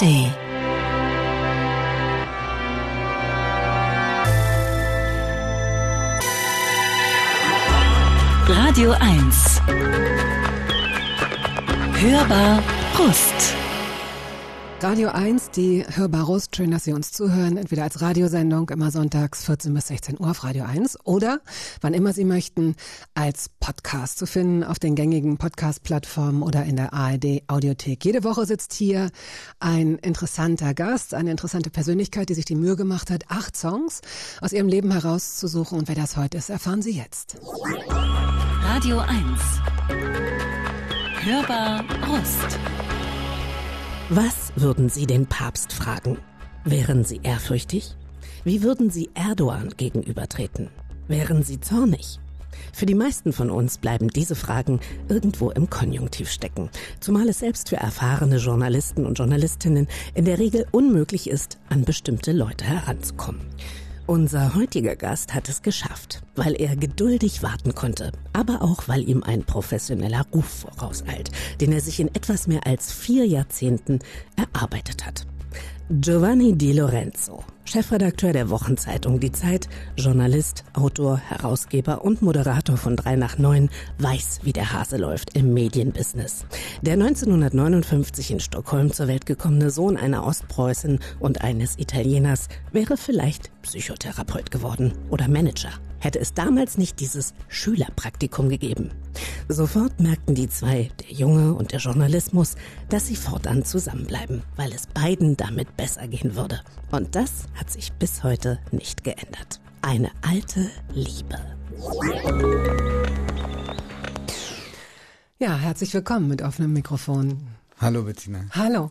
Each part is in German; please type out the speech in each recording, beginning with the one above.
ARD. Radio 1. Hörbar Brust. Radio 1, die Hörbarus. Schön, dass Sie uns zuhören. Entweder als Radiosendung immer sonntags 14 bis 16 Uhr auf Radio 1 oder wann immer Sie möchten als Podcast zu finden auf den gängigen Podcast-Plattformen oder in der ARD Audiothek. Jede Woche sitzt hier ein interessanter Gast, eine interessante Persönlichkeit, die sich die Mühe gemacht hat, acht Songs aus ihrem Leben herauszusuchen. Und wer das heute ist, erfahren Sie jetzt. Radio 1. Hörbar Brust. Was würden Sie den Papst fragen? Wären Sie ehrfürchtig? Wie würden Sie Erdogan gegenübertreten? Wären Sie zornig? Für die meisten von uns bleiben diese Fragen irgendwo im Konjunktiv stecken, zumal es selbst für erfahrene Journalisten und Journalistinnen in der Regel unmöglich ist, an bestimmte Leute heranzukommen. Unser heutiger Gast hat es geschafft, weil er geduldig warten konnte, aber auch weil ihm ein professioneller Ruf vorauseilt, den er sich in etwas mehr als vier Jahrzehnten erarbeitet hat. Giovanni Di Lorenzo, Chefredakteur der Wochenzeitung Die Zeit, Journalist, Autor, Herausgeber und Moderator von 3 nach 9, weiß, wie der Hase läuft im Medienbusiness. Der 1959 in Stockholm zur Welt gekommene Sohn einer Ostpreußin und eines Italieners wäre vielleicht Psychotherapeut geworden oder Manager hätte es damals nicht dieses Schülerpraktikum gegeben. Sofort merkten die zwei, der Junge und der Journalismus, dass sie fortan zusammenbleiben, weil es beiden damit besser gehen würde. Und das hat sich bis heute nicht geändert. Eine alte Liebe. Ja, herzlich willkommen mit offenem Mikrofon. Hallo Bettina. Hallo.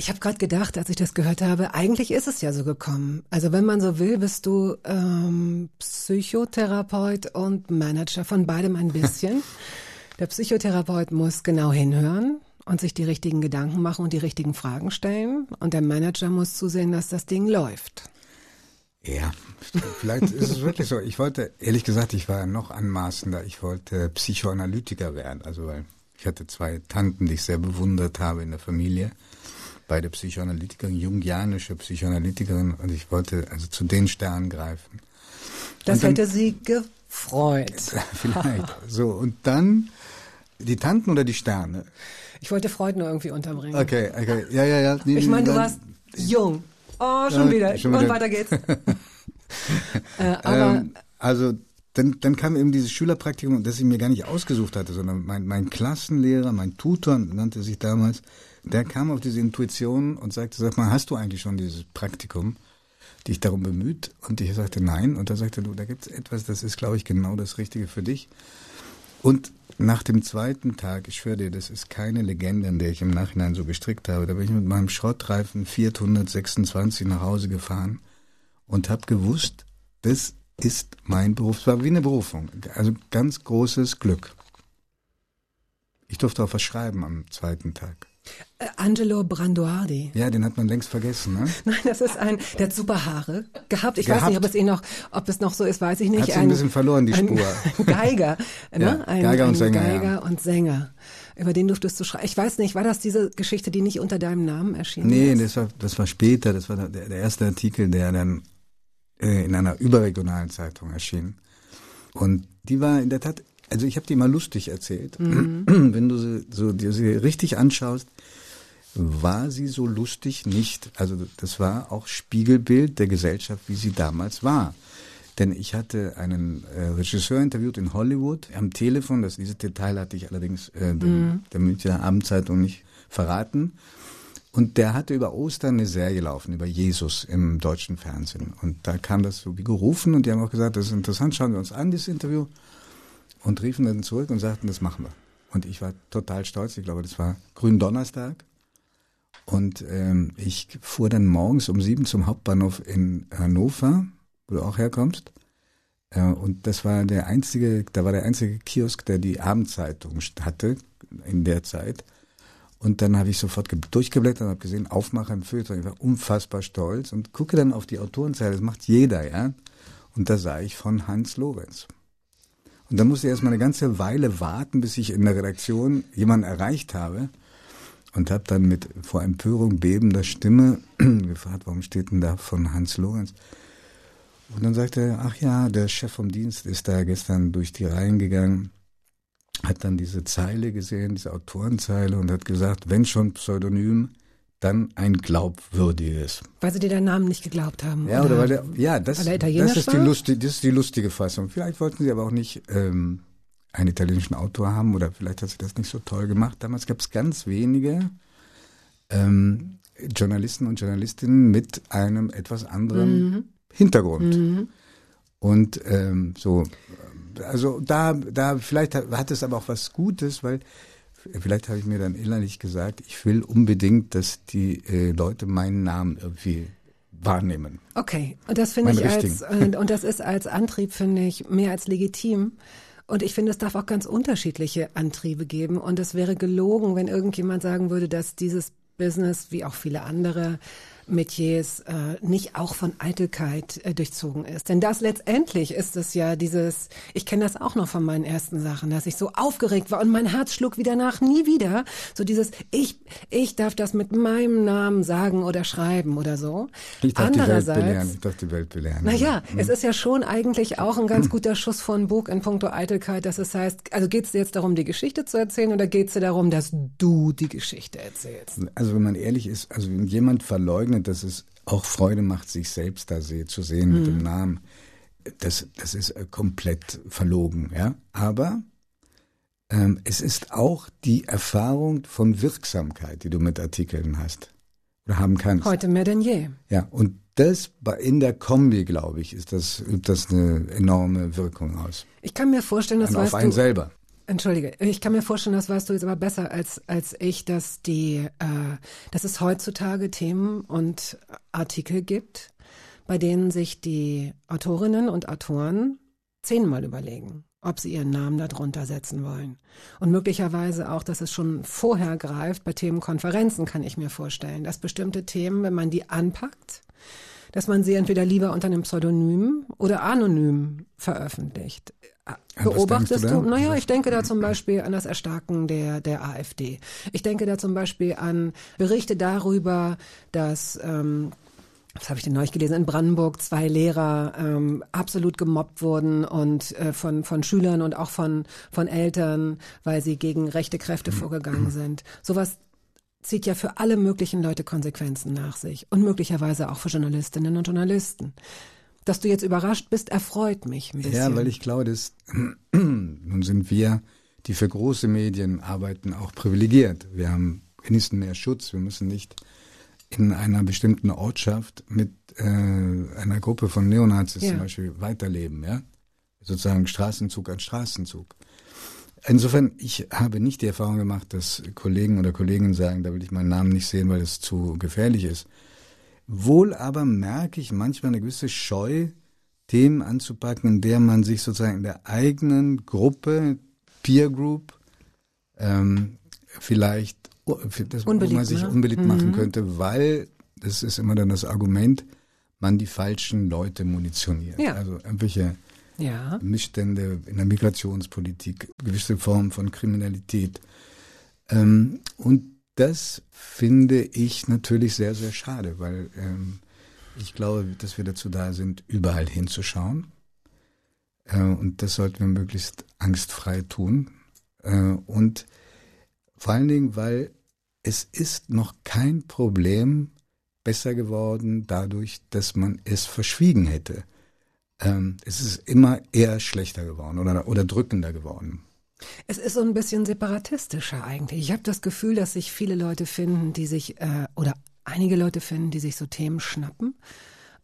Ich habe gerade gedacht, als ich das gehört habe, eigentlich ist es ja so gekommen. Also wenn man so will, bist du ähm, Psychotherapeut und Manager von beidem ein bisschen. Der Psychotherapeut muss genau hinhören und sich die richtigen Gedanken machen und die richtigen Fragen stellen. Und der Manager muss zusehen, dass das Ding läuft. Ja, vielleicht ist es wirklich so. Ich wollte, ehrlich gesagt, ich war noch anmaßender. Ich wollte Psychoanalytiker werden. Also weil ich hatte zwei Tanten, die ich sehr bewundert habe in der Familie beide Psychoanalytikerin, jungianische Psychoanalytikerin und ich wollte also zu den Sternen greifen. Das dann, hätte sie gefreut. Vielleicht. so, und dann die Tanten oder die Sterne? Ich wollte Freud nur irgendwie unterbringen. Okay, okay. Ja, ja, ja. Nee, ich meine, du warst jung. Oh, schon ja, wieder. Schon und wieder. weiter geht's. äh, aber ähm, also dann, dann kam eben dieses Schülerpraktikum, das ich mir gar nicht ausgesucht hatte, sondern mein, mein Klassenlehrer, mein Tutor nannte sich damals, der kam auf diese Intuition und sagte, sag mal, hast du eigentlich schon dieses Praktikum, dich darum bemüht? Und ich sagte, nein. Und er sagte, du, da gibt es etwas, das ist, glaube ich, genau das Richtige für dich. Und nach dem zweiten Tag, ich schwöre dir, das ist keine Legende, an der ich im Nachhinein so gestrickt habe, da bin ich mit meinem Schrottreifen Fiat 126 nach Hause gefahren und habe gewusst, das ist mein Beruf. Es war wie eine Berufung. Also ganz großes Glück. Ich durfte auch was schreiben am zweiten Tag. Äh, Angelo Branduardi. Ja, den hat man längst vergessen, ne? Nein, das ist ein, der hat super Haare gehabt. Ich gehabt. weiß nicht, ob es ihn noch, ob es noch so ist, weiß ich nicht. Hat ein, ein bisschen verloren, die Spur. Ein Geiger, ne? Ja, ein, Geiger und Sänger. Geiger ja. und Sänger. Über den durftest du schreiben. Ich weiß nicht, war das diese Geschichte, die nicht unter deinem Namen erschien? Nee, ist? das war, das war später. Das war der, der erste Artikel, der dann äh, in einer überregionalen Zeitung erschien. Und die war in der Tat also ich habe die mal lustig erzählt. Mhm. Wenn du sie, so dir sie richtig anschaust, war sie so lustig nicht. Also das war auch Spiegelbild der Gesellschaft, wie sie damals war. Denn ich hatte einen äh, Regisseur interviewt in Hollywood am Telefon. Das, dieses Detail hatte ich allerdings äh, mhm. der Münchner Abendzeitung nicht verraten. Und der hatte über Ostern eine Serie laufen, über Jesus im deutschen Fernsehen. Und da kam das so wie gerufen und die haben auch gesagt, das ist interessant, schauen wir uns an, dieses Interview und riefen dann zurück und sagten, das machen wir. Und ich war total stolz. Ich glaube, das war Gründonnerstag. Und ähm, ich fuhr dann morgens um sieben zum Hauptbahnhof in Hannover, wo du auch herkommst. Äh, und das war der einzige, da war der einzige Kiosk, der die Abendzeitung hatte in der Zeit. Und dann habe ich sofort durchgeblättert und habe gesehen, Aufmacher im Feuilleton. Ich war unfassbar stolz und gucke dann auf die Autorenzeile. Das macht jeder, ja. Und da sah ich von Hans Lorenz. Und dann musste ich erstmal eine ganze Weile warten, bis ich in der Redaktion jemanden erreicht habe. und habe dann mit vor Empörung bebender Stimme gefragt, warum steht denn da von Hans Lorenz? Und dann sagte er, ach ja, der Chef vom Dienst ist da gestern durch die Reihen gegangen, hat dann diese Zeile gesehen, diese Autorenzeile und hat gesagt, wenn schon Pseudonym, dann ein glaubwürdiges. Weil sie dir deinen Namen nicht geglaubt haben. Ja, oder, oder weil der, ja, das, das, ist die lustige, das ist die lustige Fassung. Vielleicht wollten sie aber auch nicht ähm, einen italienischen Autor haben oder vielleicht hat sie das nicht so toll gemacht. Damals gab es ganz wenige ähm, Journalisten und Journalistinnen mit einem etwas anderen mhm. Hintergrund. Mhm. Und ähm, so, also da, da vielleicht hat, hat es aber auch was Gutes, weil vielleicht habe ich mir dann innerlich gesagt, ich will unbedingt, dass die äh, Leute meinen Namen irgendwie wahrnehmen. Okay, und das finde ich als äh, und das ist als Antrieb finde ich mehr als legitim. Und ich finde, es darf auch ganz unterschiedliche Antriebe geben. Und es wäre gelogen, wenn irgendjemand sagen würde, dass dieses Business, wie auch viele andere, Metiers äh, nicht auch von Eitelkeit äh, durchzogen ist. Denn das letztendlich ist es ja dieses, ich kenne das auch noch von meinen ersten Sachen, dass ich so aufgeregt war und mein Herz schlug wieder nach, nie wieder. So dieses, ich, ich darf das mit meinem Namen sagen oder schreiben oder so. Ich darf Andererseits, die Welt belehren. Ich darf die Welt belehren. Naja, mhm. es ist ja schon eigentlich auch ein ganz guter Schuss von Bug in puncto Eitelkeit, dass es heißt, also geht es jetzt darum, die Geschichte zu erzählen oder geht es dir darum, dass du die Geschichte erzählst? Also wenn man ehrlich ist, also wenn jemand verleugnet, dass es auch Freude macht, sich selbst da zu sehen mhm. mit dem mhm. Namen. Das, das ist äh, komplett verlogen, ja. Aber ähm, es ist auch die Erfahrung von Wirksamkeit, die du mit Artikeln hast oder haben kannst. Heute mehr denn je. Ja, und das in der Kombi, glaube ich, ist das, übt das eine enorme Wirkung aus. Ich kann mir vorstellen, das weißt auf einen du, selber. Entschuldige, ich kann mir vorstellen, das weißt du jetzt aber besser als, als ich, dass die, äh, dass es heutzutage Themen und Artikel gibt, bei denen sich die Autorinnen und Autoren zehnmal überlegen, ob sie ihren Namen darunter setzen wollen. Und möglicherweise auch, dass es schon vorher greift, bei Themenkonferenzen kann ich mir vorstellen, dass bestimmte Themen, wenn man die anpackt, dass man sie entweder lieber unter einem Pseudonym oder anonym veröffentlicht. Beobachtest du? du? Naja, ich denke da zum Beispiel an das Erstarken der, der AfD. Ich denke da zum Beispiel an Berichte darüber, dass ähm, was habe ich denn neulich gelesen, in Brandenburg zwei Lehrer ähm, absolut gemobbt wurden und äh, von, von Schülern und auch von, von Eltern, weil sie gegen rechte Kräfte vorgegangen sind. Sowas zieht ja für alle möglichen Leute Konsequenzen nach sich und möglicherweise auch für Journalistinnen und Journalisten. Dass du jetzt überrascht bist, erfreut mich ein bisschen. Ja, weil ich glaube, dass nun sind wir, die für große Medien arbeiten, auch privilegiert. Wir haben genießen mehr Schutz. Wir müssen nicht in einer bestimmten Ortschaft mit äh, einer Gruppe von Neonazis ja. zum Beispiel weiterleben, ja. Sozusagen Straßenzug an Straßenzug. Insofern, ich habe nicht die Erfahrung gemacht, dass Kollegen oder Kolleginnen sagen, da will ich meinen Namen nicht sehen, weil es zu gefährlich ist. Wohl aber merke ich manchmal eine gewisse Scheu, Themen anzupacken, in der man sich sozusagen in der eigenen Gruppe, Peer Group, ähm, vielleicht das, unbeliebt, man sich ne? unbeliebt mhm. machen könnte, weil, das ist immer dann das Argument, man die falschen Leute munitioniert. Ja. Also irgendwelche ja. Missstände in der Migrationspolitik, gewisse Formen von Kriminalität. Ähm, und das finde ich natürlich sehr, sehr schade, weil ähm, ich glaube, dass wir dazu da sind, überall hinzuschauen. Äh, und das sollten wir möglichst angstfrei tun. Äh, und vor allen Dingen, weil es ist noch kein Problem besser geworden dadurch, dass man es verschwiegen hätte ähm, es ist immer eher schlechter geworden oder, oder drückender geworden. Es ist so ein bisschen separatistischer eigentlich. Ich habe das Gefühl, dass sich viele Leute finden, die sich, äh, oder einige Leute finden, die sich so Themen schnappen.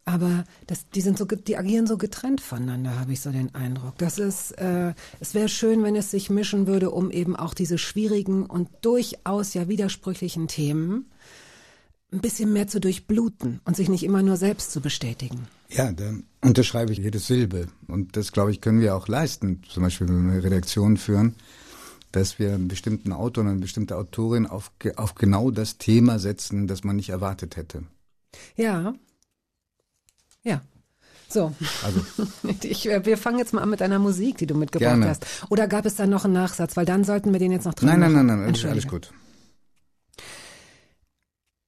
Aber das, die sind so, die agieren so getrennt voneinander, habe ich so den Eindruck. Das ist, äh, es wäre schön, wenn es sich mischen würde, um eben auch diese schwierigen und durchaus ja widersprüchlichen Themen ein bisschen mehr zu durchbluten und sich nicht immer nur selbst zu bestätigen. Ja, da unterschreibe ich jede Silbe. Und das, glaube ich, können wir auch leisten. Zum Beispiel, wenn wir Redaktionen führen, dass wir einen bestimmten Autor und eine bestimmte Autorin auf, auf genau das Thema setzen, das man nicht erwartet hätte. Ja. Ja. So. Also. Ich, äh, wir fangen jetzt mal an mit einer Musik, die du mitgebracht Gerne. hast. Oder gab es da noch einen Nachsatz? Weil dann sollten wir den jetzt noch drin Nein, nein, nein, nein, alles gut.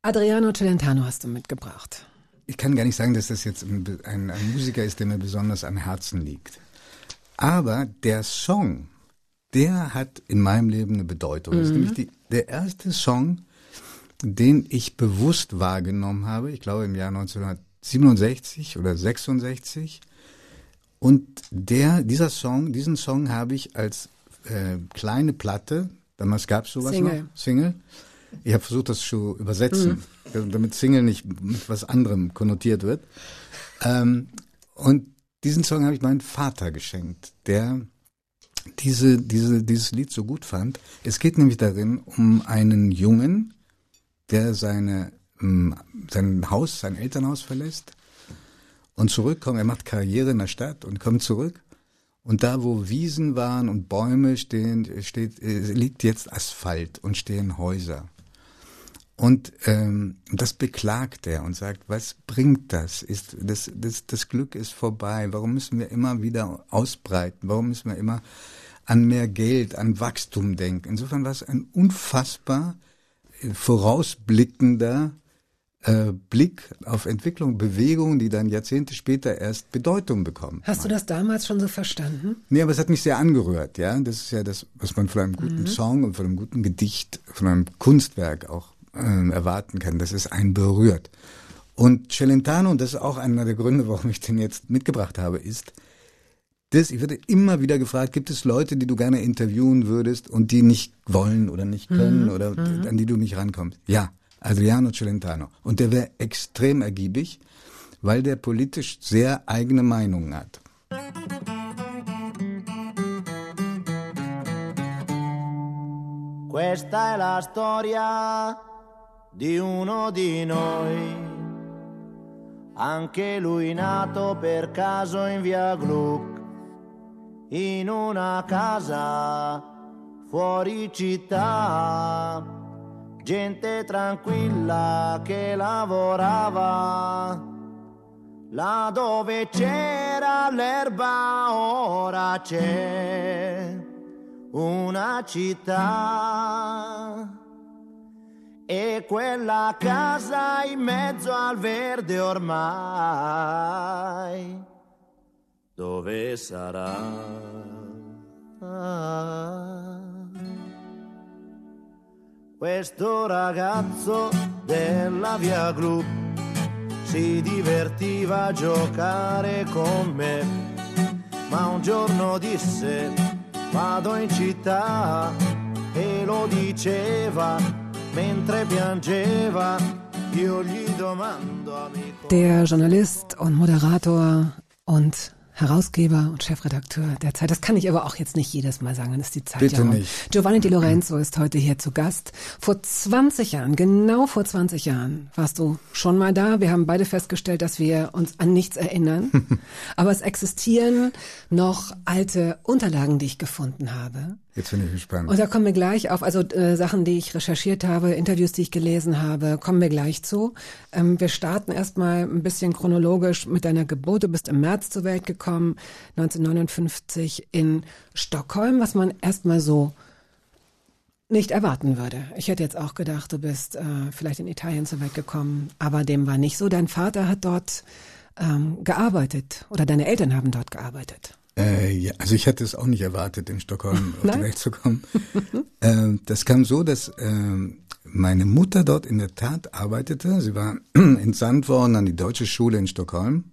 Adriano Celentano hast du mitgebracht. Ich kann gar nicht sagen, dass das jetzt ein, ein, ein Musiker ist, der mir besonders am Herzen liegt. Aber der Song, der hat in meinem Leben eine Bedeutung. Das ist nämlich die, der erste Song, den ich bewusst wahrgenommen habe, ich glaube im Jahr 1967 oder 66. Und der, dieser Song, diesen Song habe ich als äh, kleine Platte, damals gab es sowas Single. noch, Single. Ich habe versucht, das zu übersetzen, damit Single nicht mit was anderem konnotiert wird. Ähm, und diesen Song habe ich meinem Vater geschenkt, der diese, diese, dieses Lied so gut fand. Es geht nämlich darin um einen Jungen, der seine, ähm, sein Haus, sein Elternhaus verlässt und zurückkommt. Er macht Karriere in der Stadt und kommt zurück. Und da, wo Wiesen waren und Bäume stehen, steht, äh, liegt jetzt Asphalt und stehen Häuser. Und ähm, das beklagt er und sagt, was bringt das? Ist das, das? Das Glück ist vorbei. Warum müssen wir immer wieder ausbreiten? Warum müssen wir immer an mehr Geld, an Wachstum denken? Insofern war es ein unfassbar äh, vorausblickender äh, Blick auf Entwicklung, Bewegungen, die dann Jahrzehnte später erst Bedeutung bekommen. Hast du das damals schon so verstanden? Nee, aber es hat mich sehr angerührt, ja. Das ist ja das, was man von einem guten Song und von einem guten Gedicht, von einem Kunstwerk auch ähm, erwarten kann, dass es einen berührt. Und Celentano, und das ist auch einer der Gründe, warum ich den jetzt mitgebracht habe, ist, das, ich werde immer wieder gefragt, gibt es Leute, die du gerne interviewen würdest und die nicht wollen oder nicht können oder an die du nicht rankommst? Ja, Adriano Celentano. Und der wäre extrem ergiebig, weil der politisch sehr eigene Meinungen hat. Questa è la storia di uno di noi, anche lui nato per caso in via Gluck, in una casa fuori città, gente tranquilla che lavorava. Là dove c'era l'erba ora c'è una città e quella casa in mezzo al verde ormai. Dove sarà? Questo ragazzo della via Glu si divertiva a giocare con me, ma un giorno disse vado in città e lo diceva mentre piangeva. Io gli domando amico. Der Journalist und Moderator und Herausgeber und Chefredakteur der Zeit. Das kann ich aber auch jetzt nicht jedes Mal sagen, dann ist die Zeit Bitte ja um. nicht. Giovanni Di Lorenzo ist heute hier zu Gast. Vor 20 Jahren, genau vor 20 Jahren, warst du schon mal da. Wir haben beide festgestellt, dass wir uns an nichts erinnern. aber es existieren noch alte Unterlagen, die ich gefunden habe. Jetzt bin ich gespannt. Und da kommen wir gleich auf, also äh, Sachen, die ich recherchiert habe, Interviews, die ich gelesen habe, kommen wir gleich zu. Ähm, wir starten erstmal ein bisschen chronologisch mit deiner Geburt. Du bist im März zur Welt gekommen, 1959 in Stockholm, was man erstmal so nicht erwarten würde. Ich hätte jetzt auch gedacht, du bist äh, vielleicht in Italien zur Welt gekommen, aber dem war nicht so. Dein Vater hat dort ähm, gearbeitet oder deine Eltern haben dort gearbeitet. Äh, ja, also ich hatte es auch nicht erwartet, in Stockholm auf die? Welt zu kommen. ähm, das kam so, dass ähm, meine Mutter dort in der Tat arbeitete. Sie war entsandt worden an die deutsche Schule in Stockholm.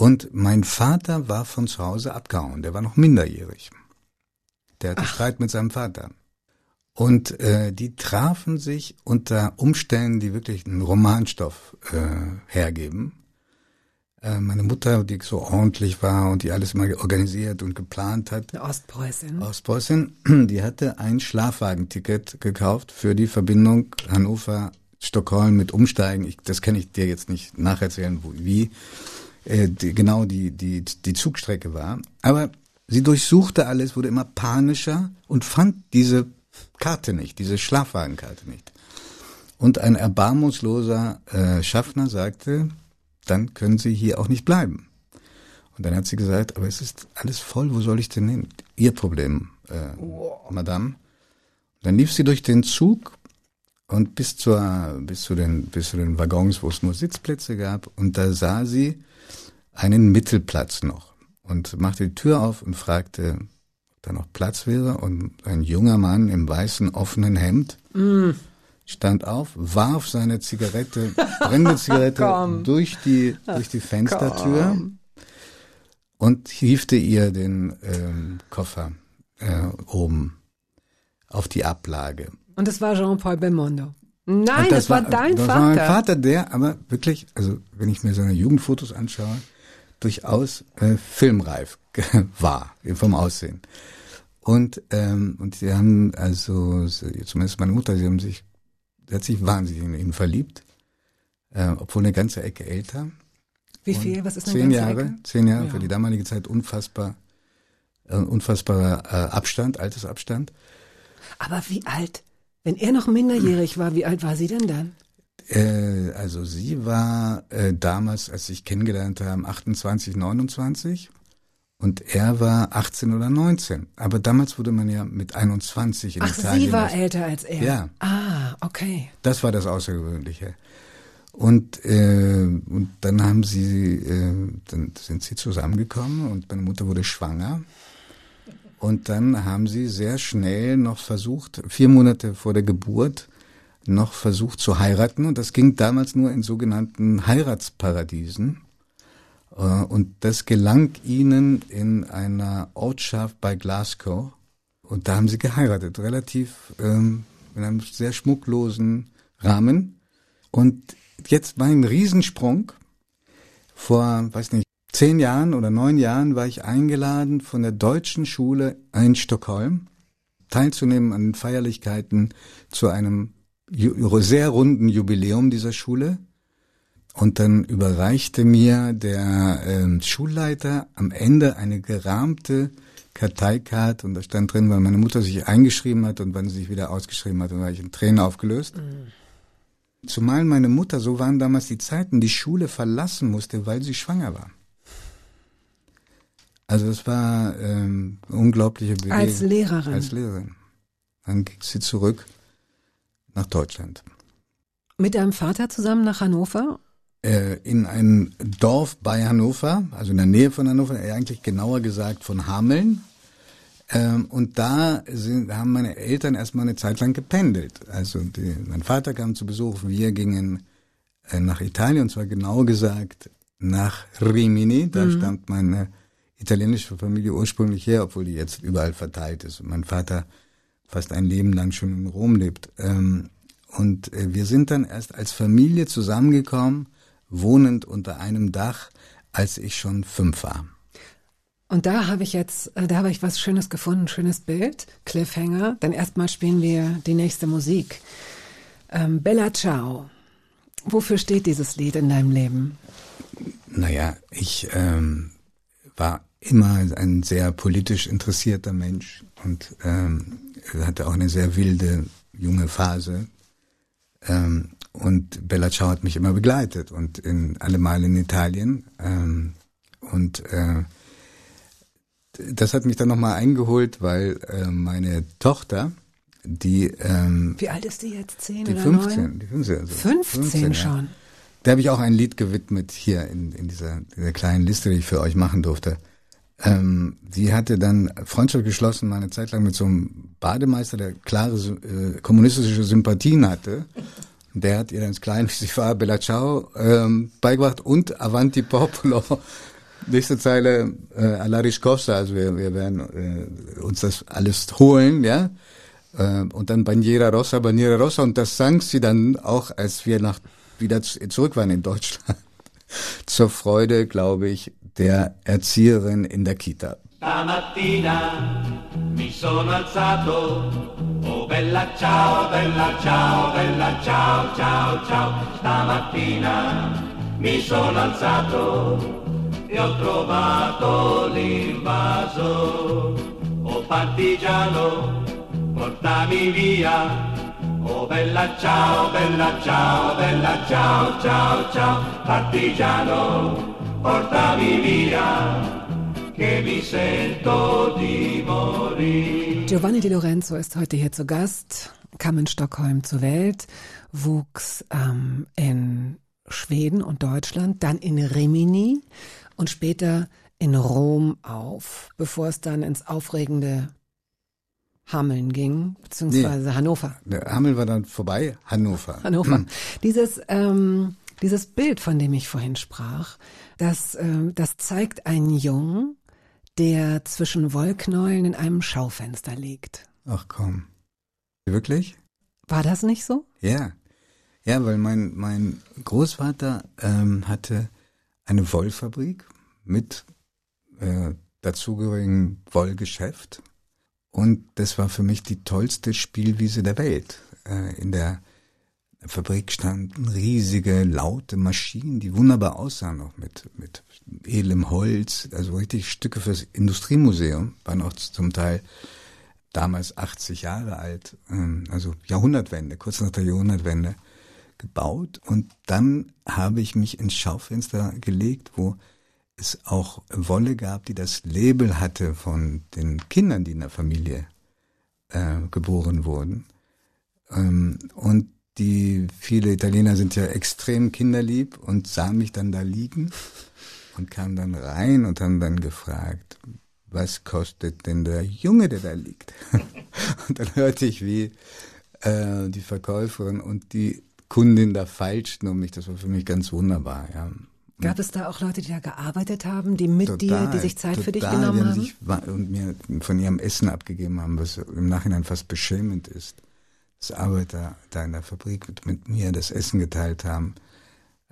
Und mein Vater war von zu Hause abgehauen. Der war noch minderjährig. Der hatte Streit mit seinem Vater. Und äh, die trafen sich unter Umständen, die wirklich einen Romanstoff äh, hergeben. Äh, meine Mutter, die so ordentlich war und die alles mal organisiert und geplant hat, Eine Ostpreußin. Ostpreußin, die hatte ein Schlafwagenticket gekauft für die Verbindung Hannover-Stockholm mit Umsteigen. Ich, das kann ich dir jetzt nicht nacherzählen, wo, wie äh, die, genau die, die, die Zugstrecke war. Aber sie durchsuchte alles, wurde immer panischer und fand diese Karte nicht, diese Schlafwagenkarte nicht. Und ein erbarmungsloser äh, Schaffner sagte, dann können Sie hier auch nicht bleiben. Und dann hat sie gesagt, aber es ist alles voll, wo soll ich denn hin? Ihr Problem, äh, Madame. Dann lief sie durch den Zug und bis zur bis zu den bis zu den Waggons, wo es nur Sitzplätze gab und da sah sie einen Mittelplatz noch und machte die Tür auf und fragte, ob da noch Platz wäre und ein junger Mann im weißen offenen Hemd Mm. stand auf, warf seine Zigarette, brennende Zigarette Komm. durch die durch die Fenstertür und hiefte ihr den ähm, Koffer äh, oben auf die Ablage. Und das war Jean-Paul Belmondo. Nein, Und das, war dein das Vater. War mein Vater, der aber wirklich, also wenn ich mir seine Jugendfotos anschaue, durchaus äh, filmreif war vom Aussehen. Und ähm, und sie haben also zumindest meine Mutter, sie haben sich, sie hat sich wahnsinnig in ihn verliebt, äh, obwohl eine ganze Ecke älter. Wie viel? Was ist eine Zehn ganze Jahre, Ecke? zehn Jahre Ja. für die damalige Zeit unfassbar, äh, unfassbarer äh, Abstand, Altersabstand. Aber wie alt? Wenn er noch minderjährig war, wie alt war sie denn dann? Äh, also sie war äh, damals, als ich kennengelernt haben, 28, 29 und er war 18 oder 19. Aber damals wurde man ja mit 21 in Ach, Italien. sie war älter als er. Ja. Ah, okay. Das war das Außergewöhnliche. Und, äh, und dann haben sie, äh, dann sind sie zusammengekommen und meine Mutter wurde schwanger. Und dann haben sie sehr schnell noch versucht, vier Monate vor der Geburt, noch versucht zu heiraten. Und das ging damals nur in sogenannten Heiratsparadiesen. Äh, Und das gelang ihnen in einer Ortschaft bei Glasgow. Und da haben sie geheiratet, relativ ähm, in einem sehr schmucklosen Rahmen. Und jetzt war ein Riesensprung. Vor, weiß nicht, zehn Jahren oder neun Jahren war ich eingeladen von der deutschen Schule in Stockholm, teilzunehmen an Feierlichkeiten zu einem sehr runden Jubiläum dieser Schule. Und dann überreichte mir der ähm, Schulleiter am Ende eine gerahmte Karteikarte und da stand drin, weil meine Mutter sich eingeschrieben hat und wann sie sich wieder ausgeschrieben hat, und war ich in Tränen aufgelöst. Zumal meine Mutter, so waren damals die Zeiten, die Schule verlassen musste, weil sie schwanger war. Also es war ähm, unglaubliche Bewegung. Als Lehrerin. Als Lehrerin. Dann ging sie zurück nach Deutschland. Mit deinem Vater zusammen nach Hannover? Äh, in ein Dorf bei Hannover, also in der Nähe von Hannover, äh, eigentlich genauer gesagt von Hameln. Ähm, und da sind, haben meine Eltern erstmal eine Zeit lang gependelt. Also die, mein Vater kam zu Besuch, wir gingen äh, nach Italien, und zwar genau gesagt nach Rimini. Da stammt meine italienische Familie ursprünglich her, obwohl die jetzt überall verteilt ist. Und mein Vater fast ein Leben lang schon in Rom lebt. Ähm, und äh, wir sind dann erst als Familie zusammengekommen, wohnend unter einem Dach, als ich schon fünf war. Und da habe ich jetzt, äh, da habe ich was Schönes gefunden, schönes Bild, Cliffhanger. Dann erstmal spielen wir die nächste Musik. Ähm, Bella Ciao. Wofür steht dieses Lied in deinem Leben? Naja, ich ähm, war immer ein sehr politisch interessierter Mensch und ähm, hatte auch eine sehr wilde junge Phase. Ähm, und Bella Ciao hat mich immer begleitet und in allemal in Italien. Ähm, und äh, das hat mich dann nochmal eingeholt, weil äh, meine Tochter, die ähm, Wie alt ist die jetzt? Zehn die oder 15, neun? die 15, also 15 ja. schon. Da habe ich auch ein Lied gewidmet hier in, in dieser, dieser kleinen Liste, die ich für euch machen durfte. Ähm, die hatte dann Freundschaft geschlossen, mal eine Zeit lang mit so einem Bademeister, der klare äh, kommunistische Sympathien hatte. Der hat ihr dann ins Kleine, sie war, Bella Ciao ähm, beigebracht und Avanti Popolo. Nächste Zeile, äh, alla riscossa, also wir, wir werden äh, uns das alles holen, ja. Äh, und dann Bandiera Rossa, Bandiera Rossa und das sang sie dann auch, als wir nach wieder zu- zurück waren in Deutschland. Zur Freude, glaube ich, der Erzieherin in der Kita. Stamattina mi sono alzato, oh bella ciao, bella ciao, bella ciao, ciao, ciao. Stamattina mi sono alzato e ho trovato l'invaso. Oh partigiano, portami via. Oh bella ciao, bella ciao, bella ciao, ciao, ciao. Partigiano, portami via. che mi sento di morire. Giovanni Di Lorenzo ist heute hier zu Gast, kam in Stockholm zur Welt, wuchs ähm, in Schweden und Deutschland, dann in Rimini und später in Rom auf, bevor es dann ins aufregende Hameln ging, beziehungsweise Hannover. Der Hammel war dann vorbei, Hannover. Hannover. Dieses, ähm, dieses Bild, von dem ich vorhin sprach, das, ähm, das zeigt einen Jungen, der zwischen Wollknäulen in einem Schaufenster liegt. Ach komm. Wirklich? War das nicht so? Ja. Ja, weil mein, mein Großvater ähm, hatte eine Wollfabrik mit äh, dazugehörigem Wollgeschäft. Und das war für mich die tollste Spielwiese der Welt. Äh, in der Fabrik standen riesige, laute Maschinen, die wunderbar aussahen, auch mit, mit edlem Holz, also richtig Stücke fürs Industriemuseum, waren auch zum Teil damals 80 Jahre alt, ähm, also Jahrhundertwende, kurz nach der Jahrhundertwende gebaut. Und dann habe ich mich ins Schaufenster gelegt, wo es auch Wolle gab, die das Label hatte von den Kindern, die in der Familie äh, geboren wurden. Ähm, und die viele Italiener sind ja extrem kinderlieb und sahen mich dann da liegen und kamen dann rein und haben dann gefragt, was kostet denn der Junge, der da liegt? und dann hörte ich, wie äh, die Verkäuferin und die Kundin da feilschten um mich. Das war für mich ganz wunderbar. Ja. Gab es da auch Leute, die da gearbeitet haben, die mit total, dir, die sich Zeit total, für dich genommen haben? Sich und mir von ihrem Essen abgegeben haben, was im Nachhinein fast beschämend ist. Dass Arbeiter da in der Fabrik mit, mit mir das Essen geteilt haben.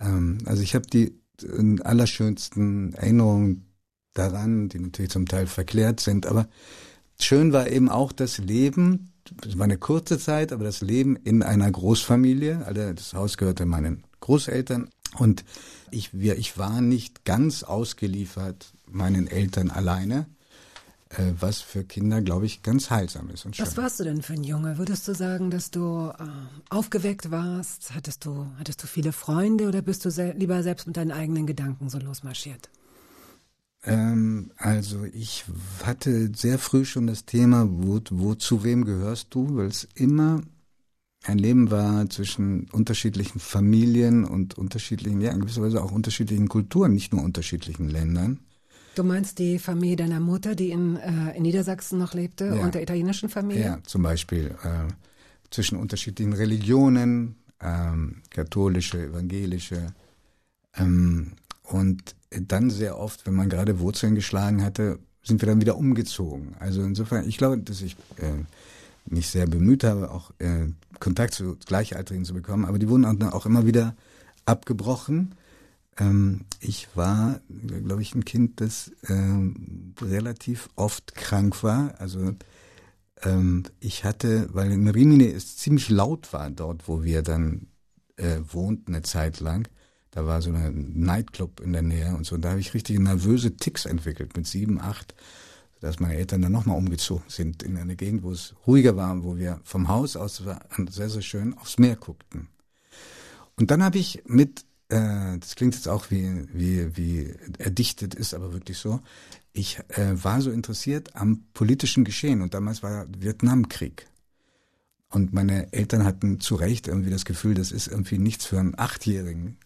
Ähm, also ich habe die allerschönsten Erinnerungen daran, die natürlich zum Teil verklärt sind, aber schön war eben auch das Leben, es war eine kurze Zeit, aber das Leben in einer Großfamilie, also das Haus gehörte meinen Großeltern und ich, wir, ich war nicht ganz ausgeliefert meinen Eltern alleine, äh, was für Kinder, glaube ich, ganz heilsam ist und schön. Was warst du denn für ein Junge? Würdest du sagen, dass du äh, aufgeweckt warst? Hattest du, hattest du viele Freunde oder bist du se lieber selbst mit deinen eigenen Gedanken so losmarschiert? Ähm, also ich hatte sehr früh schon das Thema, wo, wo zu wem gehörst du, weil es immer ein Leben war zwischen unterschiedlichen Familien und unterschiedlichen, ja, in gewisser Weise auch unterschiedlichen Kulturen, nicht nur unterschiedlichen Ländern. Du meinst die Familie deiner Mutter, die in, äh, in Niedersachsen noch lebte, ja. und der italienischen Familie? Ja, zum Beispiel äh, zwischen unterschiedlichen Religionen, ähm, katholische, evangelische. Ähm, und dann sehr oft, wenn man gerade Wurzeln geschlagen hatte, sind wir dann wieder umgezogen. Also insofern, ich glaube, dass ich äh, mich sehr bemüht habe, auch äh, Kontakt zu Gleichaltrigen zu bekommen, aber die wurden auch, auch immer wieder abgebrochen. Ähm, ich war, glaube ich, ein Kind, das ähm, relativ oft krank war. Also ähm, ich hatte, weil in Rimini es ziemlich laut war dort, wo wir dann äh, wohnten eine Zeit lang. Da war so ein Nightclub in der Nähe und so. Und da habe ich richtige nervöse Ticks entwickelt mit sieben, acht dass meine Eltern dann nochmal umgezogen sind in eine Gegend, wo es ruhiger war, wo wir vom Haus aus sehr, sehr schön aufs Meer guckten. Und dann habe ich mit, äh, das klingt jetzt auch wie, wie, wie erdichtet, ist aber wirklich so, ich äh, war so interessiert am politischen Geschehen und damals war Vietnamkrieg. Und meine Eltern hatten zu Recht irgendwie das Gefühl, das ist irgendwie nichts für einen Achtjährigen.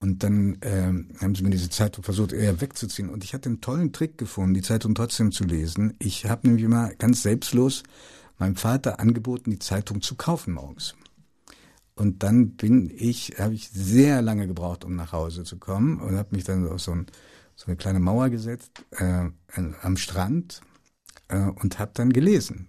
Und dann ähm, haben sie mir diese Zeitung versucht, eher wegzuziehen. Und ich hatte einen tollen Trick gefunden, die Zeitung trotzdem zu lesen. Ich habe nämlich immer ganz selbstlos meinem Vater angeboten, die Zeitung zu kaufen morgens. Und dann bin ich, habe ich sehr lange gebraucht, um nach Hause zu kommen und habe mich dann auf so, ein, so, eine kleine Mauer gesetzt äh, am Strand äh, und habe dann gelesen.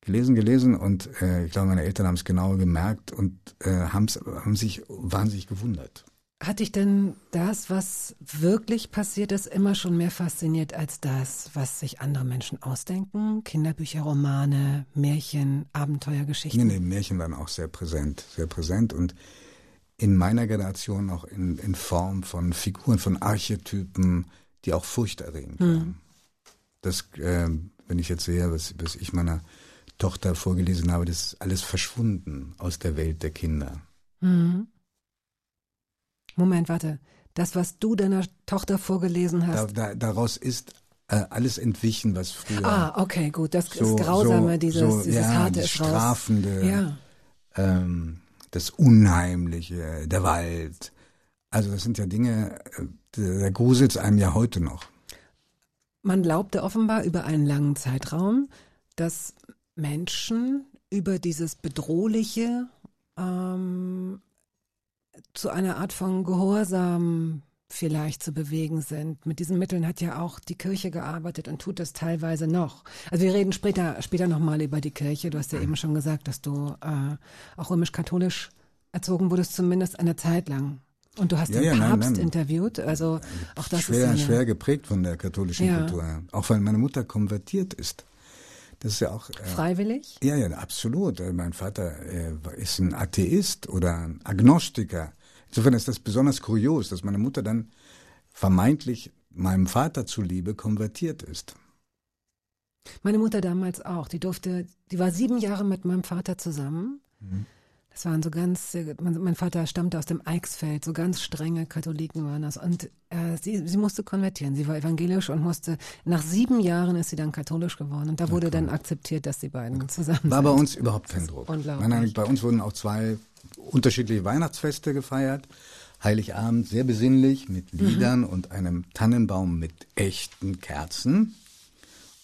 Gelesen, gelesen und äh, ich glaube, meine Eltern haben es genau gemerkt und äh, haben sich wahnsinnig gewundert. Hat dich denn das, was wirklich passiert ist, immer schon mehr fasziniert als das, was sich andere Menschen ausdenken? Kinderbücher, Romane, Märchen, Abenteuergeschichten? Nee, nee, Märchen waren auch sehr präsent, sehr präsent und in meiner Generation auch in, in Form von Figuren, von Archetypen, die auch furchterregend hm. waren. Das, äh, wenn ich jetzt sehe, was, was ich meiner Tochter vorgelesen habe, das ist alles verschwunden aus der Welt der Kinder. Mhm. Moment, warte. Das, was du deiner Tochter vorgelesen hast. Da, da, daraus ist äh, alles entwichen, was früher Ah, okay, gut. Das, so, das Grausame, so, dieses, so, dieses ja, harte das ist. Strafende, Ja. ähm, das Unheimliche, der Wald. Also das sind ja Dinge, äh, da gruselt einem ja heute noch. Man glaubte offenbar über einen langen Zeitraum, dass Menschen über dieses Bedrohliche ähm, zu einer Art von Gehorsam vielleicht zu bewegen sind. Mit diesen Mitteln hat ja auch die Kirche gearbeitet und tut das teilweise noch. Also wir reden später, später nochmal über die Kirche. Du hast ja eben schon gesagt, dass du äh, auch römisch-katholisch erzogen wurdest, zumindest eine Zeit lang. Und du hast Ja, den ja, nein, Papst nein. interviewt. Also auch das schwer, ist ja schwer geprägt von der katholischen Ja. Kultur. Auch weil meine Mutter konvertiert ist. Das ist ja auch. Äh, freiwillig. ja, ja, absolut. Äh, Mein Vater äh, ist ein Atheist oder ein Agnostiker. Insofern ist das besonders kurios, dass meine Mutter dann vermeintlich meinem Vater zuliebe konvertiert ist. Meine Mutter damals auch. Die durfte, die war sieben Jahre mit meinem Vater zusammen. Mhm. Das waren so ganz, mein, Vater stammte aus dem Eichsfeld, so ganz strenge Katholiken waren das. Und äh, sie, sie musste konvertieren. Sie war evangelisch und musste, nach sieben Jahren ist sie dann katholisch geworden. Und da wurde dann akzeptiert, dass die beiden zusammen War sind. bei uns überhaupt kein Druck. unglaublich. Nein, bei uns wurden auch zwei unterschiedliche Weihnachtsfeste gefeiert. Heiligabend sehr besinnlich mit Liedern und einem Tannenbaum mit echten Kerzen.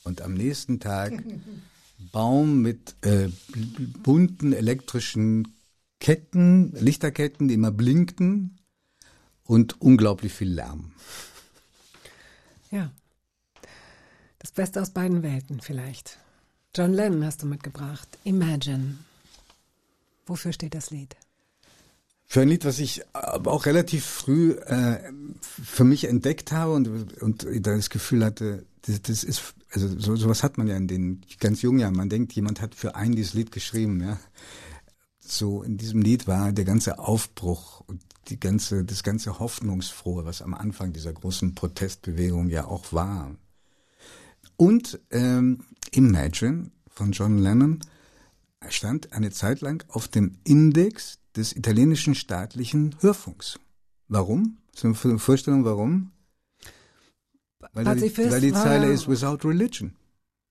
Und am nächsten Tag Baum mit äh, bunten elektrischen Ketten, Lichterketten, die immer blinkten und unglaublich viel Lärm. Ja. Das Beste aus beiden Welten vielleicht. John Lennon hast du mitgebracht. Imagine. Wofür steht das Lied? Für ein Lied, was ich aber auch relativ früh äh, für mich entdeckt habe und, und da das Gefühl hatte, das, das ist, also so, sowas hat man ja in den ganz jungen Jahren. Man denkt, jemand hat für einen dieses Lied geschrieben, ja. So in diesem Lied war der ganze Aufbruch und die ganze, das ganze Hoffnungsfrohe, was am Anfang dieser großen Protestbewegung ja auch war. Und ähm, Imagine von John Lennon stand eine Zeit lang auf dem Index des italienischen staatlichen Hörfunks. Warum? Eine Vorstellung, warum? Weil, die, weil die Zeile ist Without Religion.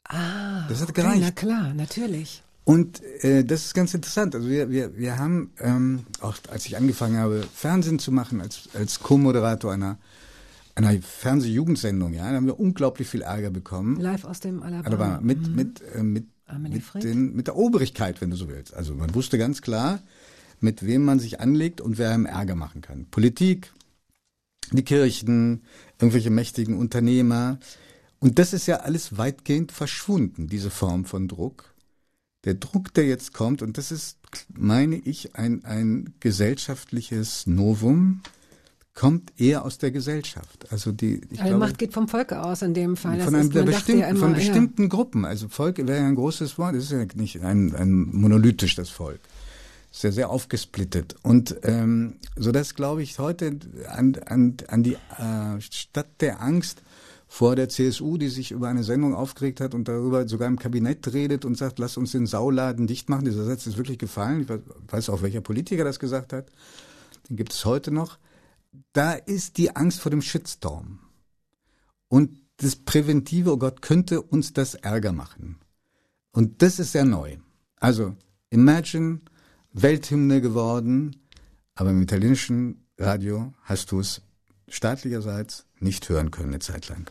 Ah, Das hat okay, gereicht. na klar, natürlich. Und äh, das ist ganz interessant. Also wir, wir, wir haben, ähm, auch als ich angefangen habe, Fernsehen zu machen, als, als Co-Moderator einer, einer Fernsehjugendsendung, ja, da haben wir unglaublich viel Ärger bekommen. Live aus dem Alabama. Aber mit, mit, äh, mit, mit, den, mit der Obrigkeit, wenn du so willst. Also man wusste ganz klar, mit wem man sich anlegt und wer einem Ärger machen kann. Politik, die Kirchen, irgendwelche mächtigen Unternehmer. Und das ist ja alles weitgehend verschwunden, diese Form von Druck. Der Druck, der jetzt kommt, und das ist, meine ich, ein, ein gesellschaftliches Novum, kommt eher aus der Gesellschaft. Also die, ich Alle glaube, Macht geht vom Volke aus in dem Fall. Das von, einem ist, bestimmten, ja immer, von ja. bestimmten Gruppen. Also Volk wäre ja ein großes Wort. Es ist ja nicht ein, ein monolithisch, das Volk. Es ist ja sehr aufgesplittet. Und ähm, so dass, glaube ich, heute an, an, an die äh, Stadt der Angst vor der CSU, die sich über eine Sendung aufgeregt hat und darüber sogar im Kabinett redet und sagt, lass uns den Sauladen dicht machen. Dieser Satz ist wirklich gefallen. Ich weiß- auch, welcher Politiker das gesagt hat. Den gibt es heute noch. Da ist die Angst vor dem Shitstorm. Und das Präventive, oh Gott, könnte uns das Ärger machen. Und das ist sehr neu. Also, Imagine, Welthymne geworden, aber im italienischen Radio hast du es staatlicherseits nicht hören können eine Zeit lang.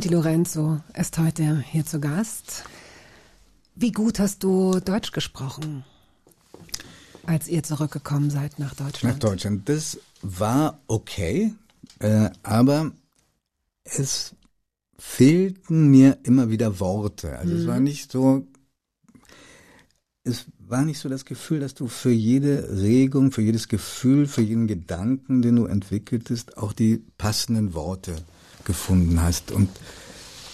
Di Lorenzo ist heute hier zu Gast. Wie gut hast du Deutsch gesprochen? als ihr zurückgekommen seid nach Deutschland? Nach Deutschland. Das war okay, äh, aber es fehlten mir immer wieder Worte. Also es war nicht so, es war nicht so das Gefühl, dass du für jede Regung, für jedes Gefühl, für jeden Gedanken, den du entwickeltest, auch die passenden Worte gefunden hast. Und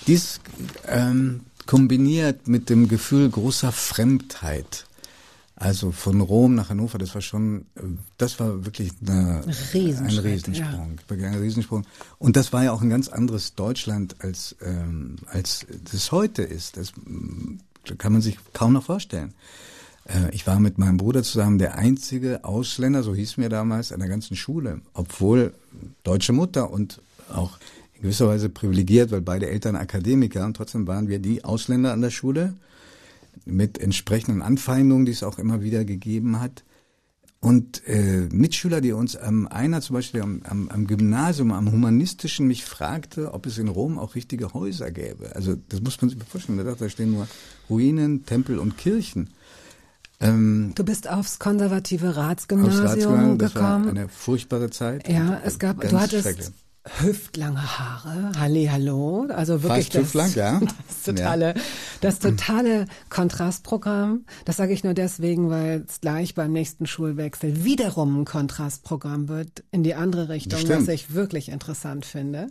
dies ähm, kombiniert mit dem Gefühl großer Fremdheit. Also von Rom nach Hannover, das war schon, äh, das war wirklich eine, ein Riesensprung, wirklich ein Riesensprung. Und das war ja auch ein ganz anderes Deutschland als ähm, als das heute ist. Das mm, kann man sich kaum noch vorstellen. Äh, Ich war mit meinem Bruder zusammen der einzige Ausländer, so hieß mir damals, an der ganzen Schule, obwohl deutsche Mutter und auch in gewisser Weise privilegiert, weil beide Eltern Akademiker und trotzdem waren wir die Ausländer an der Schule mit entsprechenden Anfeindungen, die es auch immer wieder gegeben hat. Und äh, Mitschüler, die uns, ähm, einer zum Beispiel am, am, am Gymnasium, am Humanistischen, mich fragte, ob es in Rom auch richtige Häuser gäbe. Also das muss man sich vorstellen. Da dachte, da stehen nur Ruinen, Tempel und Kirchen. Ähm, Du bist aufs konservative Ratsgymnasium Ratsgymnasium, das war gekommen. eine furchtbare Zeit. Ja, es gab, du hattest. Hüftlange Haare, Halli, hallo, also wirklich Fast hüftlang, ja. das totale, das totale Kontrastprogramm. Das sage ich nur deswegen, weil es gleich beim nächsten Schulwechsel wiederum ein Kontrastprogramm wird in die andere Richtung, was ich wirklich interessant finde,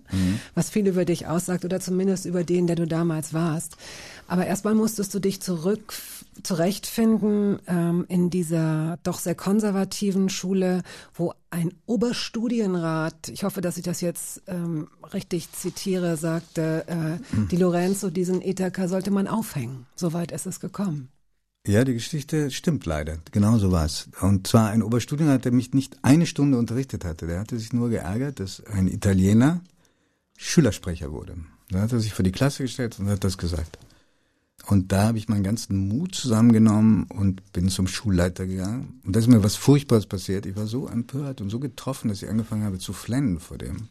was viel über dich aussagt oder zumindest über den, der du damals warst. Aber erstmal musstest du dich zurück zurechtfinden ähm, in dieser doch sehr konservativen Schule, wo ein Oberstudienrat, ich hoffe, dass ich das jetzt ähm, richtig zitiere, sagte, äh, die Lorenzo, diesen Ithaka sollte man aufhängen. Soweit ist es gekommen. Ja, die Geschichte stimmt leider. Genau so war's. Und zwar ein Oberstudienrat, der mich nicht eine Stunde unterrichtet hatte. Der hatte sich nur geärgert, dass ein Italiener Schülersprecher wurde. Da hat er sich vor die Klasse gestellt und hat das gesagt. Und da habe ich meinen ganzen Mut zusammengenommen und bin zum Schulleiter gegangen. Und da ist mir was Furchtbares passiert. Ich war so empört und so getroffen, dass ich angefangen habe zu flennen vor dem.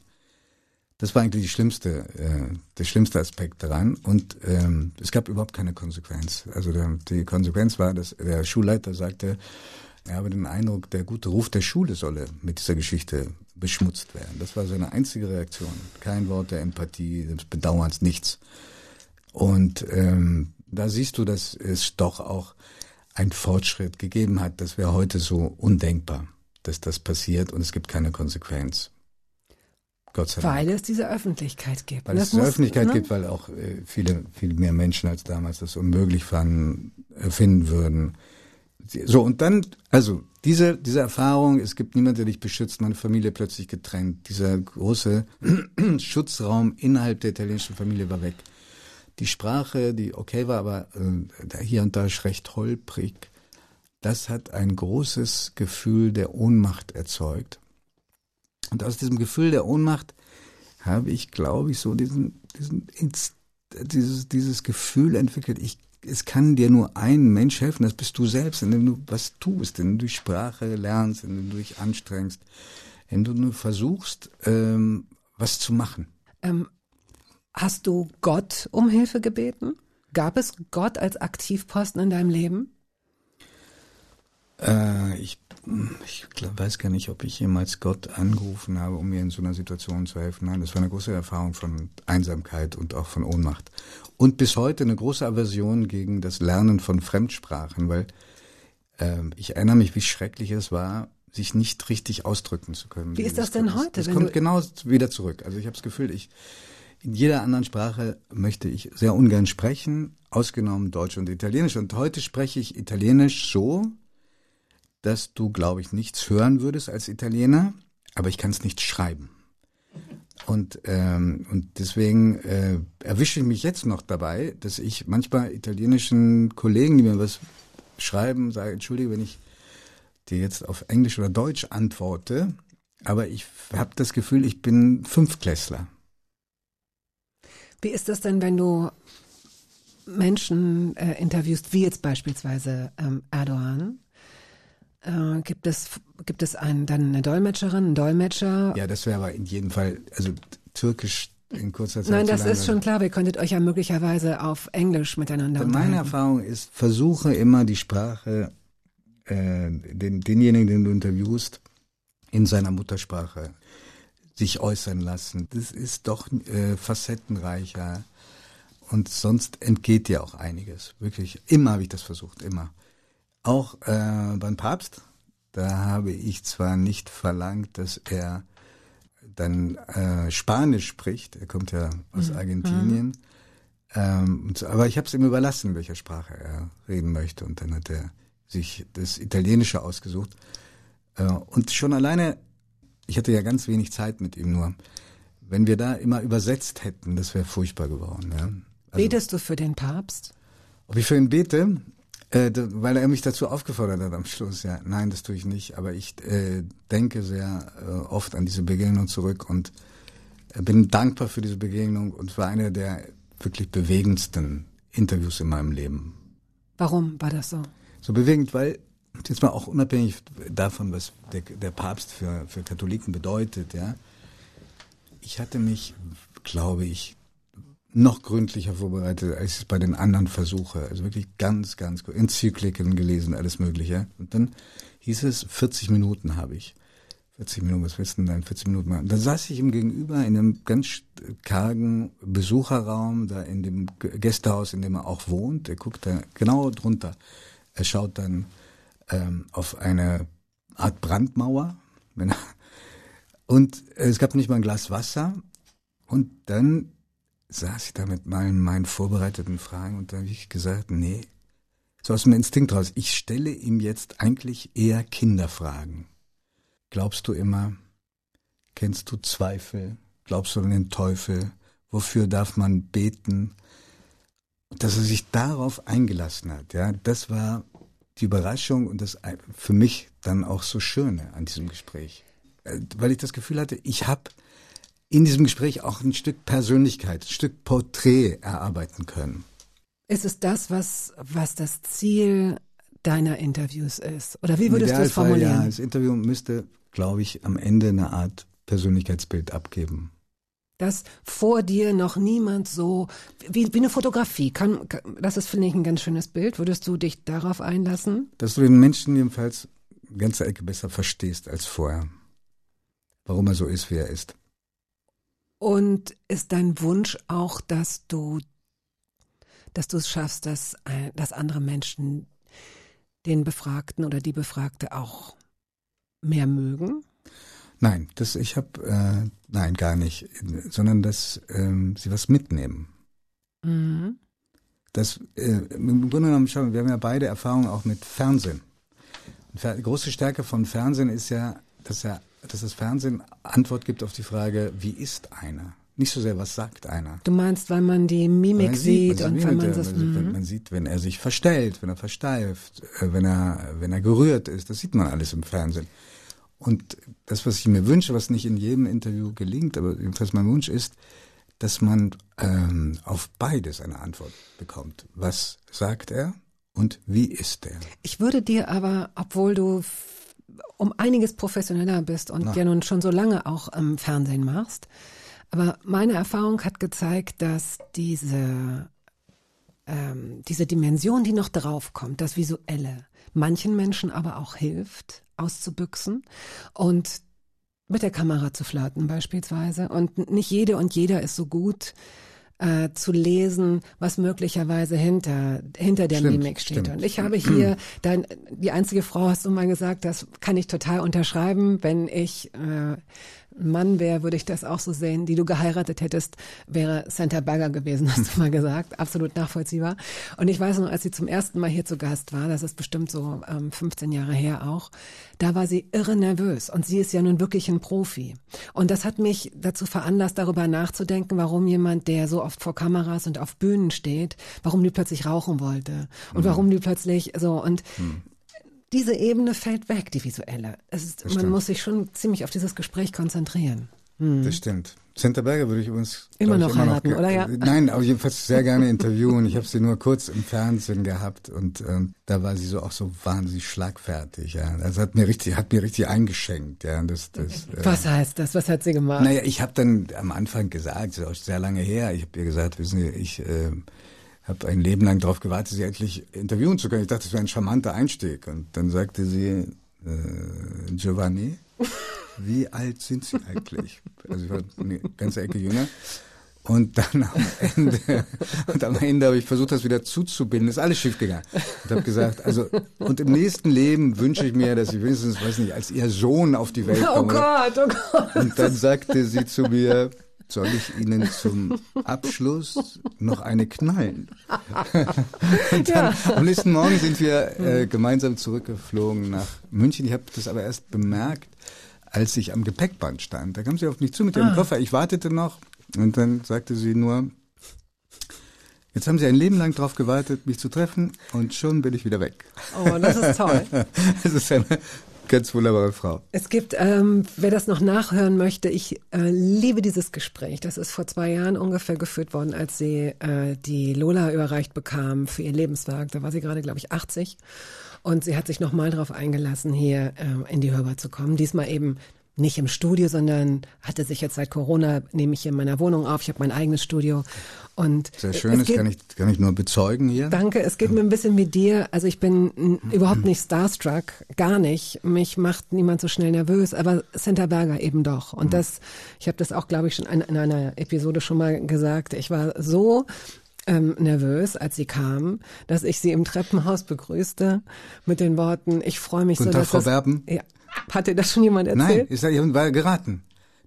Das war eigentlich die schlimmste, äh, der schlimmste Aspekt daran. Und ähm, es gab überhaupt keine Konsequenz. Also der, die Konsequenz war, dass der Schulleiter sagte, er habe den Eindruck, der gute Ruf der Schule solle mit dieser Geschichte beschmutzt werden. Das war seine einzige Reaktion. Kein Wort der Empathie, des Bedauerns, nichts. Und ähm, da siehst du, dass es doch auch einen Fortschritt gegeben hat. Das wäre heute so undenkbar, dass das passiert und es gibt keine Konsequenz. Gott sei Dank. Weil es diese Öffentlichkeit gibt. Weil Das es diese muss- Öffentlichkeit ne? gibt, weil auch äh, viele, viel mehr Menschen als damals das unmöglich fanden, äh, finden würden. So, und dann, also diese, diese Erfahrung, es gibt niemand, der dich beschützt, meine Familie plötzlich getrennt. Dieser große Schutzraum innerhalb der italienischen Familie war weg. Die Sprache, die okay war, aber äh, hier und da recht holprig, das hat ein großes Gefühl der Ohnmacht erzeugt. Und aus diesem Gefühl der Ohnmacht habe ich, glaube ich, so diesen, diesen dieses, dieses Gefühl entwickelt, ich, es kann dir nur ein Mensch helfen, das bist du selbst, indem du was tust, indem du Sprache lernst, indem du dich anstrengst, indem du nur versuchst, ähm, was zu machen. Ähm, hast du Gott um Hilfe gebeten? Gab es Gott als Aktivposten in deinem Leben? Äh, ich ich weiß gar nicht, ob ich jemals Gott angerufen habe, um mir in so einer Situation zu helfen. Nein, das war eine große Erfahrung von Einsamkeit und auch von Ohnmacht. Und bis heute eine große Aversion gegen das Lernen von Fremdsprachen, weil ähm, ich erinnere mich, wie schrecklich es war, sich nicht richtig ausdrücken zu können. Wie ist das denn heute, Das kommt genau wieder zurück. Also ich habe das Gefühl, ich in jeder anderen Sprache möchte ich sehr ungern sprechen, ausgenommen Deutsch und Italienisch. Und heute spreche ich Italienisch so, dass du, glaube ich, nichts hören würdest als Italiener, aber ich kann es nicht schreiben. Und, ähm, und deswegen äh, erwische ich mich jetzt noch dabei, dass ich manchmal italienischen Kollegen, die mir was schreiben, sage, entschuldige, wenn ich dir jetzt auf Englisch oder Deutsch antworte, aber ich habe das Gefühl, ich bin Fünftklässler. Wie ist das denn, wenn du Menschen äh, interviewst, wie jetzt beispielsweise ähm, Erdogan? Äh, gibt es gibt es einen, dann eine Dolmetscherin, einen Dolmetscher? Ja, das wäre aber in jedem Fall, also Türkisch in kurzer Zeit Nein, das ist schon klar. Wir könntet euch ja möglicherweise auf Englisch miteinander Meine unterhalten. Erfahrung ist, versuche immer die Sprache äh, den, denjenigen, den du interviewst, in seiner Muttersprache sich äußern lassen. Das ist doch äh, facettenreicher und sonst entgeht dir auch einiges. Wirklich, immer habe ich das versucht, immer. Auch äh, beim Papst, da habe ich zwar nicht verlangt, dass er dann äh, Spanisch spricht, er kommt ja aus Mhm. Argentinien, ähm, so, aber ich habe es ihm überlassen, welcher Sprache er reden möchte und dann hat er sich das Italienische ausgesucht. Äh, und schon alleine, ich hatte ja ganz wenig Zeit mit ihm nur, wenn wir da immer übersetzt hätten, das wäre furchtbar geworden. Ja? Also, Betest du für den Papst? ob ich für ihn bete, äh, weil er mich dazu aufgefordert hat am Schluss. Ja, nein, das tue ich nicht. Aber ich äh, denke sehr äh, oft an diese Begegnung zurück und äh, bin dankbar für diese Begegnung und war eine der wirklich bewegendsten Interviews in meinem Leben. Warum war das so? So bewegend, weil jetzt mal auch unabhängig davon, was der, der Papst für, für Katholiken bedeutet, ja. Ich hatte mich, glaube ich, noch gründlicher vorbereitet, als ich es bei den anderen versuche. Also wirklich ganz, ganz gut. Enzykliken gelesen, alles Mögliche. Und dann hieß es, 40 Minuten habe ich. 40 Minuten, was willst du denn dann 40 Minuten machen? Da saß ich ihm gegenüber in einem ganz kargen Besucherraum, da in dem Gästehaus, in dem er auch wohnt. Er guckt da genau drunter. Er schaut dann ähm, auf eine Art Brandmauer. Er, und es gab nicht mal ein Glas Wasser. Und dann saß ich da mit meinen, meinen vorbereiteten Fragen und da habe ich gesagt, nee, so aus dem Instinkt raus, ich stelle ihm jetzt eigentlich eher Kinderfragen. Glaubst du immer? Kennst du Zweifel? Glaubst du an den Teufel? Wofür darf man beten? Dass er sich darauf eingelassen hat, ja, das war die Überraschung und das für mich dann auch so Schöne an diesem Gespräch. Äh, Weil ich das Gefühl hatte, ich habe in diesem Gespräch auch ein Stück Persönlichkeit, ein Stück Porträt erarbeiten können. Ist es das, was, was das Ziel deiner Interviews ist? Oder wie würdest du es formulieren? Ja, das Interview müsste, glaube ich, am Ende eine Art Persönlichkeitsbild abgeben. Dass vor dir noch niemand so, wie, wie eine Fotografie, kann, kann, das ist, finde ich, ein ganz schönes Bild. Würdest du dich darauf einlassen? Dass du den Menschen jedenfalls eine ganze Ecke besser verstehst als vorher. Warum er so ist, wie er ist. Und ist dein Wunsch auch, dass du, dass du es schaffst, dass, dass andere Menschen den Befragten oder die Befragte auch mehr mögen? Nein, das ich habe äh, nein gar nicht, sondern dass ähm, sie was mitnehmen. Mhm. Das äh, im Grunde genommen schauen, wir haben ja beide Erfahrungen auch mit Fernsehen. Fer große Stärke von Fernsehen ist ja, dass er, dass das Fernsehen Antwort gibt auf die Frage, wie ist einer? Nicht so sehr, was sagt einer. Du meinst, weil man die Mimik Man sieht, man und sieht, wenn wie man das. man, sieht, wenn, Mhm. man sieht, wenn er sich verstellt, wenn er versteift, äh, wenn er, wenn er gerührt ist, das sieht man alles im Fernsehen. Und das, was ich mir wünsche, was nicht in jedem Interview gelingt, aber jedenfalls mein Wunsch ist, dass man ähm, auf beides eine Antwort bekommt. Was sagt er und wie ist er? Ich würde dir aber, obwohl du um einiges professioneller bist und Na. ja nun schon so lange auch im Fernsehen machst, aber meine Erfahrung hat gezeigt, dass diese, ähm, diese Dimension, die noch draufkommt, das Visuelle, manchen Menschen aber auch hilft, auszubüchsen und mit der Kamera zu flirten beispielsweise. Und nicht jede und jeder ist so gut äh, zu lesen, was möglicherweise hinter, hinter der Stimmt, Mimik steht. stimmt. Und ich habe hier, dein, die einzige Frau hast du mal gesagt, das kann ich total unterschreiben. Wenn ich äh, Mann wäre, würde ich das auch so sehen. Die du geheiratet hättest, wäre Santa Bagger gewesen, hast du mal gesagt. Absolut nachvollziehbar. Und ich weiß noch, als sie zum ersten Mal hier zu Gast war, das ist bestimmt so ähm, 15 Jahre her auch, da war sie irre nervös. Und sie ist ja nun wirklich ein Profi. Und das hat mich dazu veranlasst, darüber nachzudenken, warum jemand, der so oft vor Kameras und auf Bühnen steht, warum die plötzlich rauchen wollte. Und warum die plötzlich so und diese Ebene fällt weg, die visuelle. Ist, man muss sich schon ziemlich auf dieses Gespräch konzentrieren. Das stimmt. Santa Berger würde ich übrigens Mhm. Immer glaub ich, noch heiraten, ge- oder ja? Nein, aber jedenfalls sehr gerne interviewen. Ich habe sie nur kurz im Fernsehen gehabt und ähm, da war sie so auch so wahnsinnig schlagfertig. Ja, das hat mir richtig, hat mir richtig eingeschenkt. Ja, das, das. äh, Was heißt das? Was hat sie gemacht? Naja, ich habe dann am Anfang gesagt, das ist auch sehr lange her, ich habe ihr gesagt, wissen Sie, ich, äh, habe ein Leben lang darauf gewartet, sie endlich interviewen zu können. Ich dachte, das wäre ein charmanter Einstieg. Und dann sagte sie, äh, Giovanni, wie alt sind Sie eigentlich? Also ich war eine ganze Ecke jünger. Und dann am Ende, und am Ende habe ich versucht, das wieder zuzubinden. Ist alles schief gegangen. Und habe gesagt, also, und im nächsten Leben wünsche ich mir, dass ich wenigstens, weiß nicht, als ihr Sohn auf die Welt Oh komme. Gott, oh Gott. Und dann sagte sie zu mir, soll ich Ihnen zum Abschluss noch eine knallen? Und dann, am nächsten Morgen sind wir äh, gemeinsam zurückgeflogen nach München. Ich habe das aber erst bemerkt, als ich am Gepäckband stand. Da kam sie auf mich zu mit ihrem Koffer. Ich wartete noch und dann sagte sie nur, jetzt haben Sie ein Leben lang darauf gewartet, mich zu treffen und schon bin ich wieder weg. Oh, das ist toll. Das ist eine ganz wunderbare Frau. Es gibt, ähm, wer das noch nachhören möchte, ich äh, liebe dieses Gespräch. Das ist vor zwei Jahren ungefähr geführt worden, als sie äh, die Lola überreicht bekam für ihr Lebenswerk. Da war sie gerade, glaube ich, 80. Und sie hat sich nochmal darauf eingelassen, hier äh, in die Hörbar zu kommen. Diesmal eben nicht im Studio, sondern hatte sich jetzt seit Corona, nehme ich hier in meiner Wohnung auf. Ich habe mein eigenes Studio. Und Sehr schön, das geht- kann ich, kann ich nur bezeugen hier. Danke, es geht mir ein bisschen wie dir. Also ich bin n, überhaupt nicht starstruck, gar nicht. Mich macht niemand so schnell nervös, aber Santa Berger eben doch. Und das, ich habe das auch, glaube ich, schon in, in einer Episode schon mal gesagt. Ich war so ähm, nervös, als sie kam, dass ich sie im Treppenhaus begrüßte mit den Worten, ich freue mich Guten so, Tag, dass Frau das, Berben. Ja. Hat dir das schon jemand Nein, erzählt? ich sage, ich war geraten.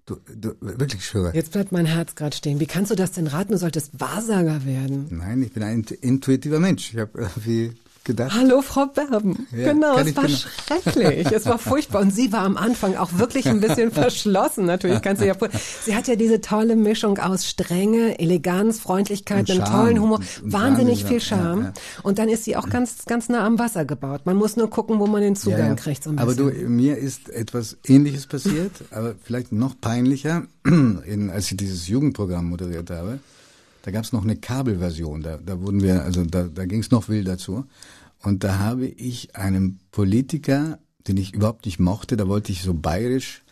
Du, du, wirklich schwöre. Jetzt bleibt mein Herz gerade stehen. Wie kannst du das denn raten? Du solltest Wahrsager werden. Nein, ich bin ein int- intuitiver Mensch. Ich habe irgendwie gedacht. Hallo, Frau Berben. Ja, genau, es war genau. schrecklich. Es war furchtbar. Und sie war am Anfang auch wirklich ein bisschen verschlossen, natürlich. Kannst du ja Sie hat ja diese tolle Mischung aus Strenge, Eleganz, Freundlichkeit, Und einem tollen Humor, Und wahnsinnig viel ja, Charme. ja. Und dann ist sie auch ganz, ganz nah am Wasser gebaut. Man muss nur gucken, wo man den Zugang Ja, ja. kriegt, so aber du, mir ist etwas Ähnliches passiert, aber vielleicht noch peinlicher, in, als ich dieses Jugendprogramm moderiert habe. Da gab es noch eine Kabelversion. Da, da wurden wir, also da, da ging es noch wilder zu. Und da habe ich einem Politiker, den ich überhaupt nicht mochte, da wollte ich so bayerisch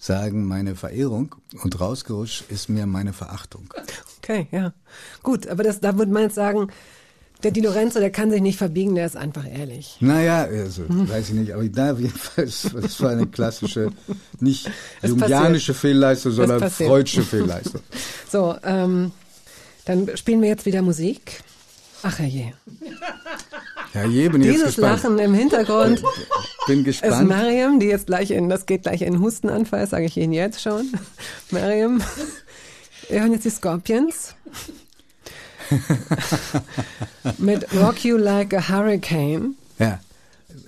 sagen, meine Verehrung. Und rausgerutscht ist mir meine Verachtung. Okay, ja. Gut, aber das, da würde man jetzt sagen, der Di Lorenzo, der kann sich nicht verbiegen, der ist einfach ehrlich. Naja, also, weiß ich nicht, aber da jedenfalls, das war eine klassische, nicht jungianische Fehlleistung, sondern freudsche Fehlleistung. So, ähm, dann spielen wir jetzt wieder Musik. Ach herrje. Ja, je, bin ich jetzt Dieses gespannt. Lachen im Hintergrund Bin ist gespannt. Mariam, die jetzt gleich in, das geht gleich in Hustenanfall, sage ich Ihnen jetzt schon. Mariam, wir hören jetzt die Scorpions. Mit Rock You Like a Hurricane. Ja.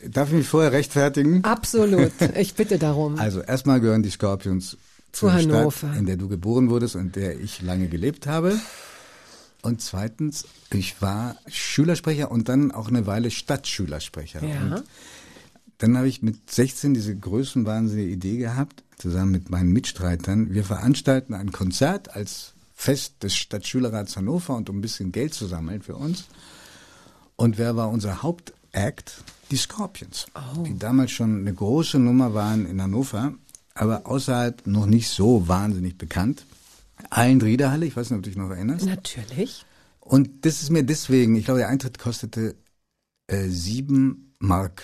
Darf ich mich vorher rechtfertigen? Absolut. Ich bitte darum. Also, erstmal gehören die Scorpions Zu zur Hannover. Stadt, in der du geboren wurdest und der ich lange gelebt habe. Und zweitens, ich war Schülersprecher und dann auch eine Weile Stadtschülersprecher. Ja. Und dann habe ich mit 16 diese größenwahnsinnige Idee gehabt, zusammen mit meinen Mitstreitern. Wir veranstalten ein Konzert als Fest des Stadtschülerrats Hannover und um ein bisschen Geld zu sammeln für uns. Und wer war unser Hauptact? Die Scorpions, die damals schon eine große Nummer waren in Hannover, aber außerhalb noch nicht so wahnsinnig bekannt. Eilenriederhalle, ich weiß nicht, ob du dich noch erinnerst. Natürlich. Und das ist mir deswegen, ich glaube, der Eintritt kostete äh, sieben Mark.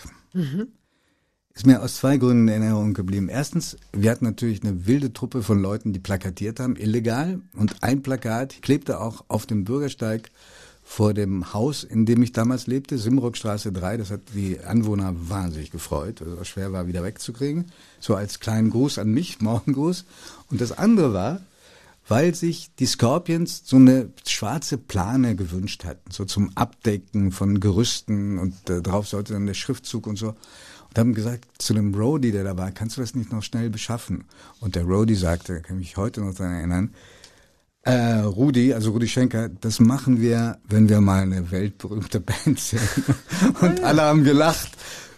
Ist mir aus zwei Gründen in Erinnerung geblieben. Erstens, wir hatten natürlich eine wilde Truppe von Leuten, die plakatiert haben, illegal. Und ein Plakat klebte auch auf dem Bürgersteig vor dem Haus, in dem ich damals lebte, Simrockstraße 3. Das hat die Anwohner wahnsinnig gefreut, weil es schwer war, wieder wegzukriegen. So als kleinen Gruß an mich, Morgengruß. Und das andere war, weil sich die Scorpions so eine schwarze Plane gewünscht hatten, so zum Abdecken von Gerüsten und äh, drauf sollte dann der Schriftzug und so. Und haben gesagt zu dem Roadie, der da war, kannst du das nicht noch schnell beschaffen? Und der Roadie sagte, kann mich heute noch daran erinnern, äh, Rudi, also Rudi Schenker, das machen wir, wenn wir mal eine weltberühmte Band sind. Und alle haben gelacht.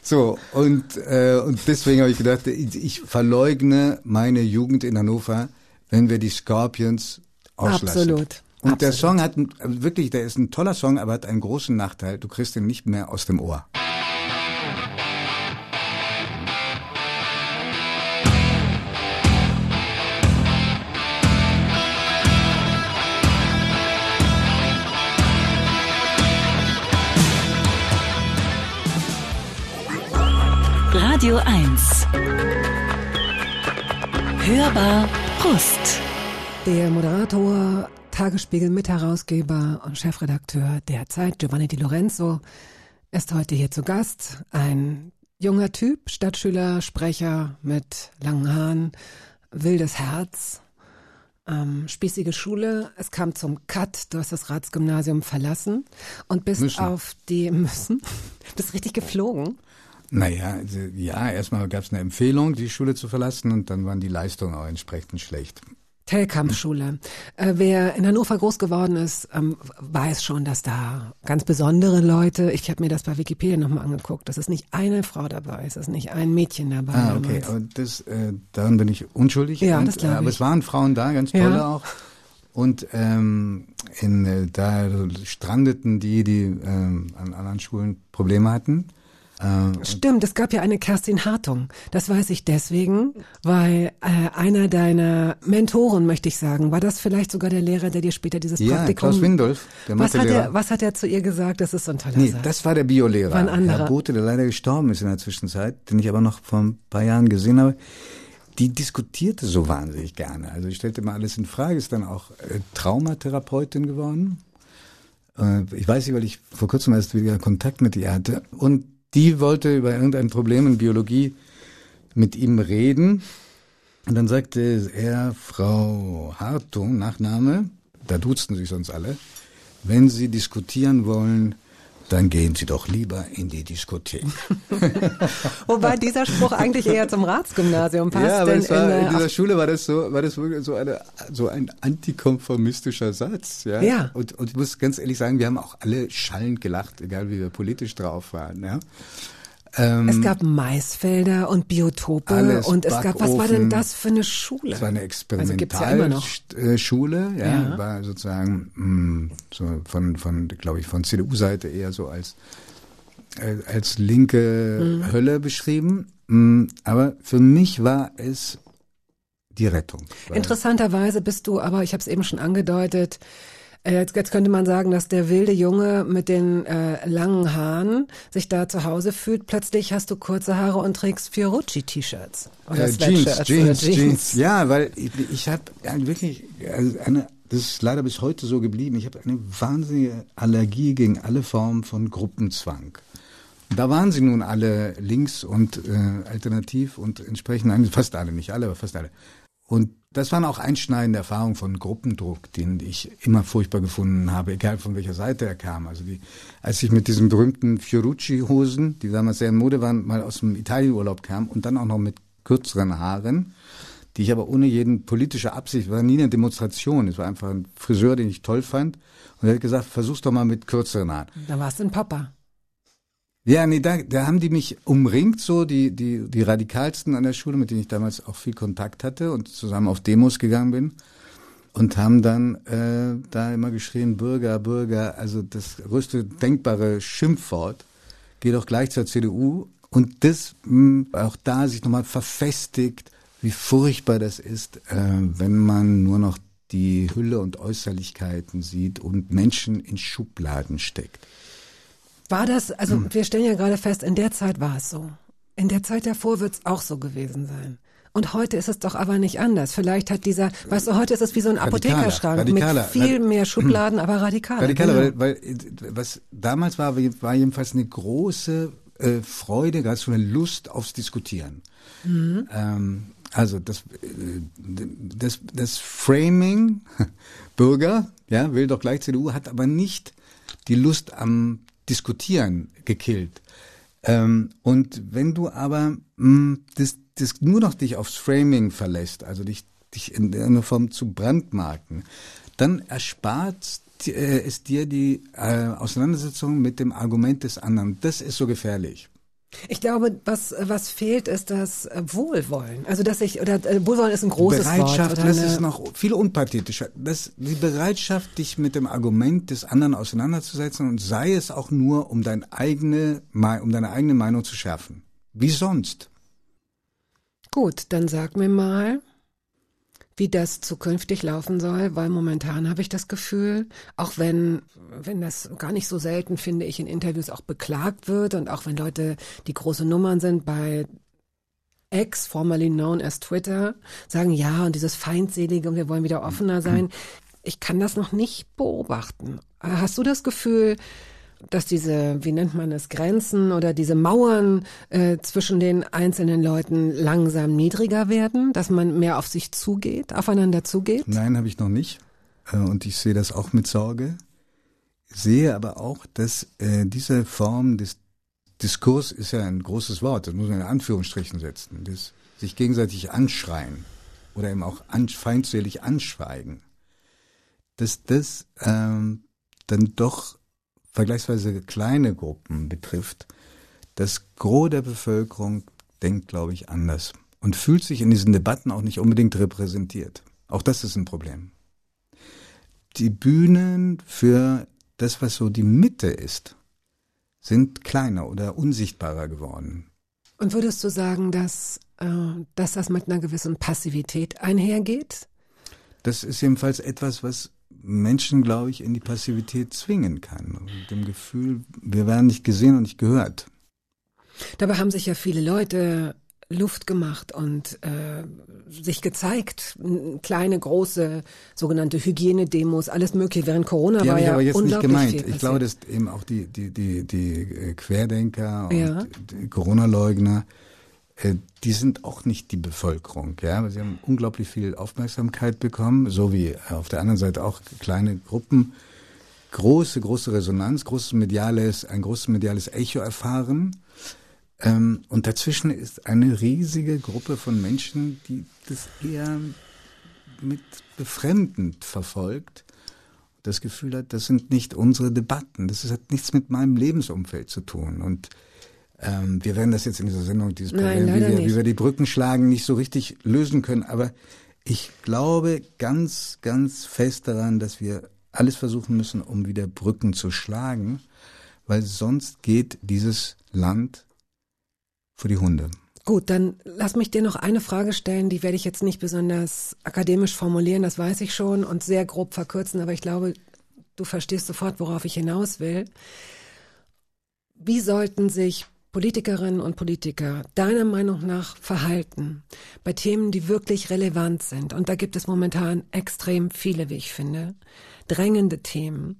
So, und, äh, und deswegen habe ich gedacht, ich, ich verleugne meine Jugend in Hannover, wenn wir die Scorpions auslassen. Absolut. Und Absolut. der Song hat wirklich, der ist ein toller Song, aber hat einen großen Nachteil. Du kriegst ihn nicht mehr aus dem Ohr. Radio 1. Hörbar Brust. Der Moderator, Tagesspiegel Mitherausgeber und Chefredakteur der Zeit, Giovanni Di Lorenzo, ist heute hier zu Gast. Ein junger Typ, Stadtschüler, Sprecher mit langen Haaren, wildes Herz, ähm, spießige Schule. Es kam zum Cut. Du hast das Ratsgymnasium verlassen und bist Müssen. auf die müssen. bist richtig geflogen. Naja, also, ja, erstmal gab es eine Empfehlung, die Schule zu verlassen und dann waren die Leistungen auch entsprechend schlecht. Telkamp-Schule. Äh, wer in Hannover groß geworden ist, ähm, weiß schon, dass da ganz besondere Leute, ich habe mir das bei Wikipedia nochmal angeguckt, es ist nicht eine Frau dabei, es ist nicht ein Mädchen dabei. Ah, okay. damals. Aber das, äh, daran bin ich unschuldig. Ja, und, das glaub äh, Aber ich. es waren Frauen da, ganz Ja. tolle auch. Und ähm, in, äh, da strandeten die, die ähm, an anderen Schulen Probleme hatten. Ähm, Stimmt, es gab ja eine Kerstin Hartung. Das weiß ich deswegen, weil äh, einer deiner Mentoren, möchte ich sagen, war das vielleicht sogar der Lehrer, der dir später dieses ja, Praktikum... Klaus Windolf, der was hat, er, was hat er zu ihr gesagt? Das ist so ein toller Nee, Satz. das war der Biolehrer. War ein anderer. Herr Bote, der leider gestorben ist in der Zwischenzeit, den ich aber noch vor ein paar Jahren gesehen habe. Die diskutierte so wahnsinnig gerne. Also ich stellte mal alles in Frage, ist dann auch äh, Traumatherapeutin geworden. Äh, ich weiß nicht, weil ich vor kurzem erst wieder Kontakt mit ihr hatte. Und die wollte über irgendein Problem in Biologie mit ihm reden. Und dann sagte er, Frau Hartung, Nachname, da duzten sich sonst alle, wenn Sie diskutieren wollen, dann gehen Sie doch lieber in die Diskothek. Wobei dieser Spruch eigentlich eher zum Ratsgymnasium passt. ja, aber es war, in, in, dieser Schule war das so, war das wirklich so eine, so ein antikonformistischer Satz, ja. Ja. Und, und ich muss ganz ehrlich sagen, wir haben auch alle schallend gelacht, egal wie wir politisch drauf waren, ja. Ähm, Es gab Maisfelder und Biotope Alles, und es gab, was war denn Backofen. das für eine Schule? Es war eine Also gibt's ja. Experimentalschule, ja, Ja. war sozusagen mh, so von, von glaube ich, von CDU-Seite eher so als äh, als linke Mhm. Hölle beschrieben. Mh, aber für mich war es die Rettung. Interessanterweise bist du, aber ich habe es eben schon angedeutet, äh, jetzt, jetzt könnte man sagen, dass der wilde Junge mit den äh, langen Haaren sich da zu Hause fühlt. Plötzlich hast du kurze Haare und trägst Fiorucci-T-Shirts oder Äh, Jeans, Jeans, oder Jeans, Ja, weil ich, ich habe wirklich also eine, das ist leider bis heute so geblieben. Ich habe eine wahnsinnige Allergie gegen alle Formen von Gruppenzwang. Da waren sie nun alle links und äh, alternativ und entsprechend, fast alle, nicht alle, aber fast alle. Und das waren auch einschneidende Erfahrungen von Gruppendruck, den ich immer furchtbar gefunden habe, egal von welcher Seite er kam. Also die, als ich mit diesen berühmten Fiorucci-Hosen, die damals sehr in Mode waren, mal aus dem Italienurlaub kam und dann auch noch mit kürzeren Haaren, die ich aber ohne jeden politische Absicht, war nie eine Demonstration, es war einfach ein Friseur, den ich toll fand. Und er hat gesagt, versuch's doch mal mit kürzeren Haaren. Da warst du ein Papa. Ja, nee, da, da haben die mich umringt, so die, die, die radikalsten an der Schule, mit denen ich damals auch viel Kontakt hatte und zusammen auf Demos gegangen bin. Und haben dann äh, da immer geschrien, Bürger, Bürger, also das größte denkbare Schimpfwort, geh doch gleich zur CDU. Und das mh, auch da sich nochmal verfestigt, wie furchtbar das ist, äh, wenn man nur noch die Hülle und Äußerlichkeiten sieht und Menschen in Schubladen steckt. War das, also Hm. wir stellen ja gerade fest, in der Zeit war es so. In der Zeit davor wird es auch so gewesen sein. Und heute ist es doch aber nicht anders. Vielleicht hat dieser, weißt du, heute ist es wie so ein Radikaler, Apothekerschrank radikaler, mit viel mehr Schubladen, aber radikaler. Radikaler, genau. weil, weil was damals war, war jedenfalls eine große äh, Freude, gerade so eine Lust aufs Diskutieren. Ähm, also das, äh, das, das Framing Bürger, ja, will doch gleich CDU, hat aber nicht die Lust am Diskutieren gekillt. Ähm, und wenn du aber mh, das, das nur noch dich aufs Framing verlässt, also dich, dich in irgendeiner Form zu brandmarken, dann erspart äh, es dir die äh, Auseinandersetzung mit dem Argument des anderen. Das ist so gefährlich. Ich glaube, was, was fehlt, ist das äh, Wohlwollen. Also, dass ich, oder äh, Wohlwollen ist ein großes Bereitschaft, Wort. Oder das ist noch viel unpathetischer. Das, die Bereitschaft, dich mit dem Argument des anderen auseinanderzusetzen und sei es auch nur, um, dein eigene, um deine eigene Meinung zu schärfen. Wie sonst? Gut, dann sag mir mal, wie das zukünftig laufen soll, weil momentan habe ich das Gefühl, auch wenn, wenn das gar nicht so selten, finde ich, in Interviews auch beklagt wird und auch wenn Leute, die große Nummern sind bei X, formerly known as Twitter, sagen ja und dieses feindselige und wir wollen wieder offener sein. Ich kann das noch nicht beobachten. Hast du das Gefühl, dass diese, wie nennt man es, Grenzen oder diese Mauern äh, zwischen den einzelnen Leuten langsam niedriger werden, dass man mehr auf sich zugeht, aufeinander zugeht? Nein, habe ich noch nicht. Äh, Und ich sehe das auch mit Sorge. Sehe aber auch, dass äh, diese Form des Diskurs ist ja ein großes Wort, das muss man in Anführungsstrichen setzen, das sich gegenseitig anschreien oder eben auch an, feindselig anschweigen, dass das ähm, dann doch vergleichsweise kleine Gruppen betrifft. Das Gros der Bevölkerung denkt, glaube ich, anders und fühlt sich in diesen Debatten auch nicht unbedingt repräsentiert. Auch das ist ein Problem. Die Bühnen für das, was so die Mitte ist, sind kleiner oder unsichtbarer geworden. Und würdest du sagen, dass, äh, dass das mit einer gewissen Passivität einhergeht? Das ist jedenfalls etwas, was Menschen, glaube ich, in die Passivität zwingen kann. Und dem Gefühl, wir werden nicht gesehen und nicht gehört. Dabei haben sich ja viele Leute Luft gemacht und äh, sich gezeigt. Kleine, große, sogenannte Hygienedemos, alles mögliche. Während Corona Die war ja aber jetzt nicht gemeint. Ich passiert. glaube, dass eben auch die, die, die, die Querdenker und Ja. Corona-Leugner, die sind auch nicht die Bevölkerung. Ja? Sie haben unglaublich viel Aufmerksamkeit bekommen, so wie auf der anderen Seite auch kleine Gruppen. Große, große Resonanz, großes mediales, ein großes mediales Echo erfahren. Ähm, und dazwischen ist eine riesige Gruppe von Menschen, die das eher mit befremdend verfolgt. Das Gefühl hat, das sind nicht unsere Debatten. Das hat nichts mit meinem Lebensumfeld zu tun. Und ähm, wir werden das jetzt in dieser Sendung, dieses Nein, Problem, wie leider wir, wie wir die Brücken schlagen, nicht so richtig lösen können. Aber ich glaube ganz, ganz fest daran, dass wir alles versuchen müssen, um wieder Brücken zu schlagen, weil sonst geht dieses Land für die Hunde. Gut, dann lass mich dir noch eine Frage stellen, die werde ich jetzt nicht besonders akademisch formulieren, das weiß ich schon, und sehr grob verkürzen, aber ich glaube, du verstehst sofort, worauf ich hinaus will. Wie sollten sich Politikerinnen und Politiker deiner Meinung nach verhalten bei Themen, die wirklich relevant sind? Und da gibt es momentan extrem viele, wie ich finde, drängende Themen,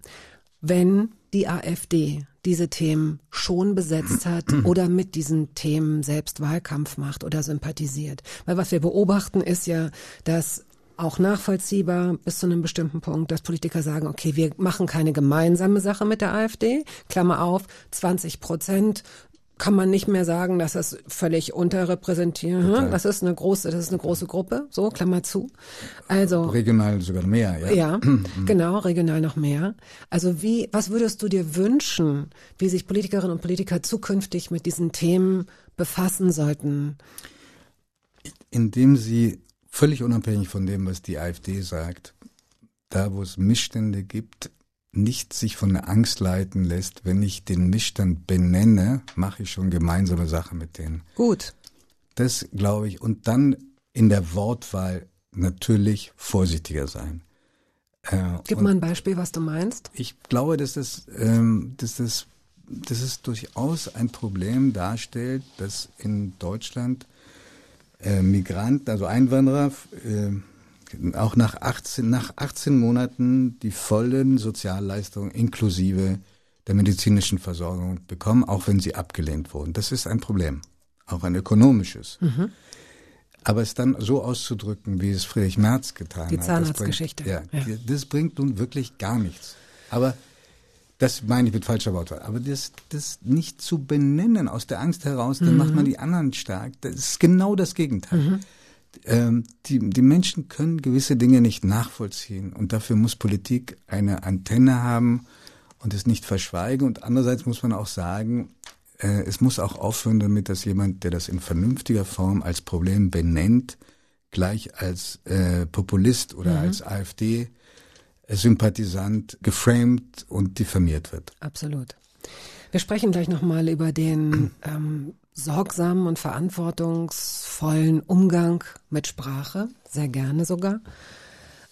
wenn die AfD diese Themen schon besetzt hat oder mit diesen Themen selbst Wahlkampf macht oder sympathisiert. Weil was wir beobachten ist ja, dass auch nachvollziehbar bis zu einem bestimmten Punkt, dass Politiker sagen, okay, wir machen keine gemeinsame Sache mit der AfD, Klammer auf, 20 Prozent kann man nicht mehr sagen, dass das völlig unterrepräsentiert. hm? Das ist eine große, das ist eine große Gruppe, so Klammer zu. Also Regional sogar mehr, ja. ja, genau, regional noch mehr. Also wie, was würdest du dir wünschen, wie sich Politikerinnen und Politiker zukünftig mit diesen Themen befassen sollten? indem sie völlig unabhängig von dem, was die AfD sagt, da wo es Missstände gibt, nicht sich von der Angst leiten lässt, wenn ich den Missstand benenne, mache ich schon gemeinsame Sache mit denen. Gut. Das glaube ich. Und dann in der Wortwahl natürlich vorsichtiger sein. Äh, Gib mal ein Beispiel, was du meinst. ich glaube, dass das, ähm, dass das, dass es durchaus ein Problem darstellt, dass in Deutschland äh, Migranten, also Einwanderer, äh, auch nach 18, nach 18 Monaten die vollen Sozialleistungen inklusive der medizinischen Versorgung bekommen, auch wenn sie abgelehnt wurden. Das ist ein Problem, auch ein ökonomisches. Aber es dann so auszudrücken, wie es Friedrich Merz getan Die hat. Zahnarztgeschichte. Das bringt, ja, Ja. das bringt nun wirklich gar nichts. Aber das meine ich mit falscher Wortwahl. Aber das, das nicht zu benennen aus der Angst heraus, dann macht man die anderen stark. Das ist genau das Gegenteil. Ähm, die, die Menschen können gewisse Dinge nicht nachvollziehen und dafür muss Politik eine Antenne haben und es nicht verschweigen. Und andererseits muss man auch sagen, äh, es muss auch aufhören damit, dass jemand, der das in vernünftiger Form als Problem benennt, gleich als äh, Populist oder als AfD-Sympathisant geframed und diffamiert wird. Absolut. Wir sprechen gleich nochmal über den ähm, sorgsamen und verantwortungsvollen Umgang mit Sprache, sehr gerne sogar.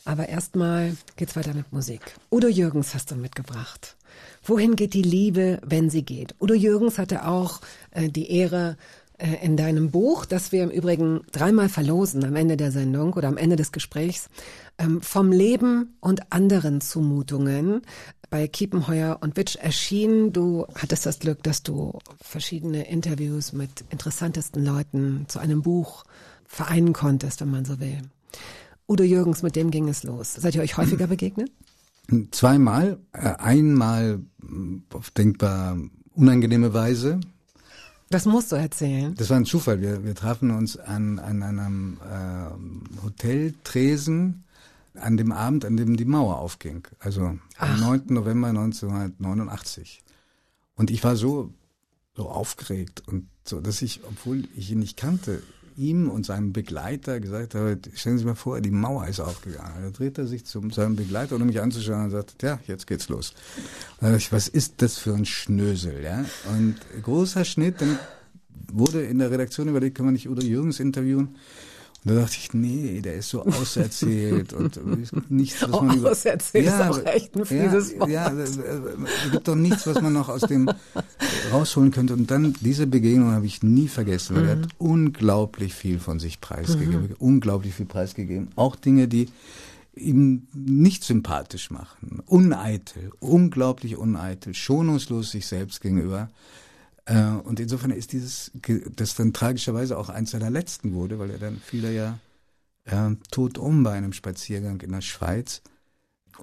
Aber erstmal geht's weiter mit Musik. Udo Jürgens hast du mitgebracht. Wohin geht die Liebe, wenn sie geht? Udo Jürgens hatte auch äh, die Ehre, in deinem Buch, das wir im Übrigen dreimal verlosen am Ende der Sendung oder am Ende des Gesprächs, ähm, vom Leben und anderen Zumutungen bei Kiepenheuer und Witsch erschienen. Du hattest das Glück, dass du verschiedene Interviews mit interessantesten Leuten zu einem Buch vereinen konntest, wenn man so will. Udo Jürgens, mit dem ging es los. Seid ihr euch häufiger begegnet? Zweimal, äh, einmal auf denkbar unangenehme Weise. Das musst du erzählen. Das war ein Zufall. Wir, wir trafen uns an, an einem äh, Hoteltresen an dem Abend, an dem die Mauer aufging. Also am 9. November 1989. Und ich war so, so aufgeregt und so, dass ich, obwohl ich ihn nicht kannte, ihm und seinem Begleiter gesagt habe, stellen Sie sich mal vor, die Mauer ist aufgegangen. Da dreht er sich zu seinem Begleiter, um mich anzuschauen und sagt, ja, jetzt geht's los. Und dann ich, was ist das für ein Schnösel, ja? Und großer Schnitt, dann wurde in der Redaktion überlegt, kann man nicht Udo Jürgens interviewen? Da dachte ich, nee, der ist so auserzählt und nichts, was man über... Auserzählt ist auch echt ein fieses ja, Wort. Ja, äh, es gibt doch nichts, was man noch aus dem rausholen könnte. Und dann diese Begegnung habe ich nie vergessen, weil er Mhm. hat unglaublich viel von sich preisgegeben, unglaublich viel preisgegeben. Auch Dinge, die ihm nicht sympathisch machen, uneitel, unglaublich uneitel, schonungslos sich selbst gegenüber. Äh, Und insofern ist dieses, das dann tragischerweise auch eins seiner letzten wurde, weil er dann fiel er ja äh, tot um bei einem Spaziergang in der Schweiz.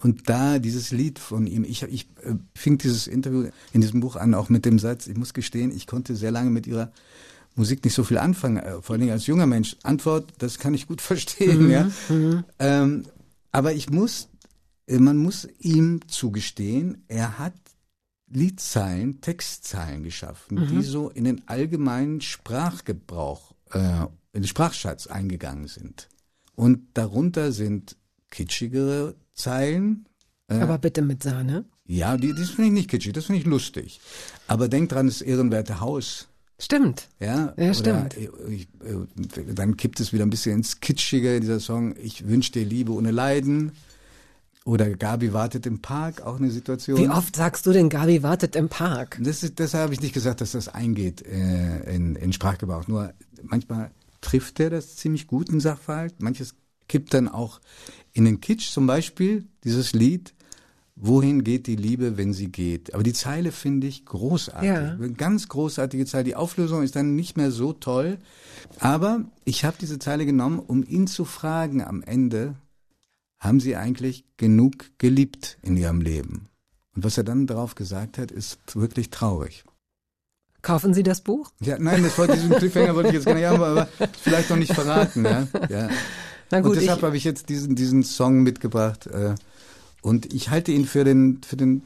Und da dieses Lied von ihm, ich, ich äh, fing dieses Interview in diesem Buch an, auch mit dem Satz, ich muss gestehen, ich konnte sehr lange mit ihrer Musik nicht so viel anfangen, äh, vor allen Dingen als junger Mensch. Antwort, das kann ich gut verstehen, ja. Ähm, aber ich muss, äh, man muss ihm zugestehen, er hat Liedzeilen, Textzeilen geschaffen, die so in den allgemeinen Sprachgebrauch, äh, in den Sprachschatz eingegangen sind. Und darunter sind kitschigere Zeilen. Äh, Aber bitte mit Sahne. ja, die, das finde ich nicht kitschig, das finde ich lustig. Aber denk dran, das ehrenwerte Haus. Stimmt. Ja, Ja, stimmt. Ich, äh, dann kippt es wieder ein bisschen ins Kitschige, dieser Song, ich wünsche dir Liebe ohne Leiden. Oder Gabi wartet im Park, auch eine Situation. Wie oft sagst du denn, Gabi wartet im Park? Das ist, deshalb habe ich nicht gesagt, dass das eingeht äh, in, in Sprachgebrauch. Nur manchmal trifft er das ziemlich gut, einen Sachverhalt. Manches kippt dann auch in den Kitsch. Zum Beispiel dieses Lied, Wohin geht die Liebe, wenn sie geht? Aber die Zeile finde ich großartig. Ja. Eine Ganz großartige Zeile. Die Auflösung ist dann nicht mehr so toll. Aber ich habe diese Zeile genommen, um ihn zu fragen am Ende, haben Sie eigentlich genug geliebt in Ihrem Leben? Und was er dann darauf gesagt hat, ist wirklich traurig. Kaufen Sie das Buch? Ja, nein, das wollte diesen Cliffhanger wollte ich jetzt gar nicht haben, aber vielleicht noch nicht verraten, ja. ja. Na gut, und deshalb habe ich jetzt diesen diesen Song mitgebracht äh, und ich halte ihn für den für den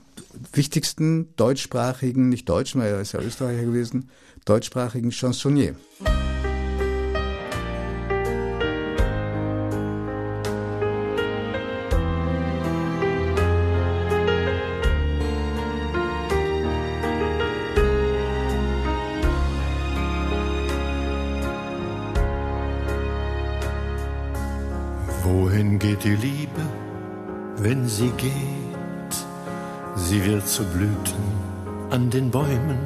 wichtigsten deutschsprachigen, nicht deutschen, weil er ist ja Österreicher gewesen, deutschsprachigen Chansonnier. Wenn sie geht? Sie wird zu Blüten an den Bäumen,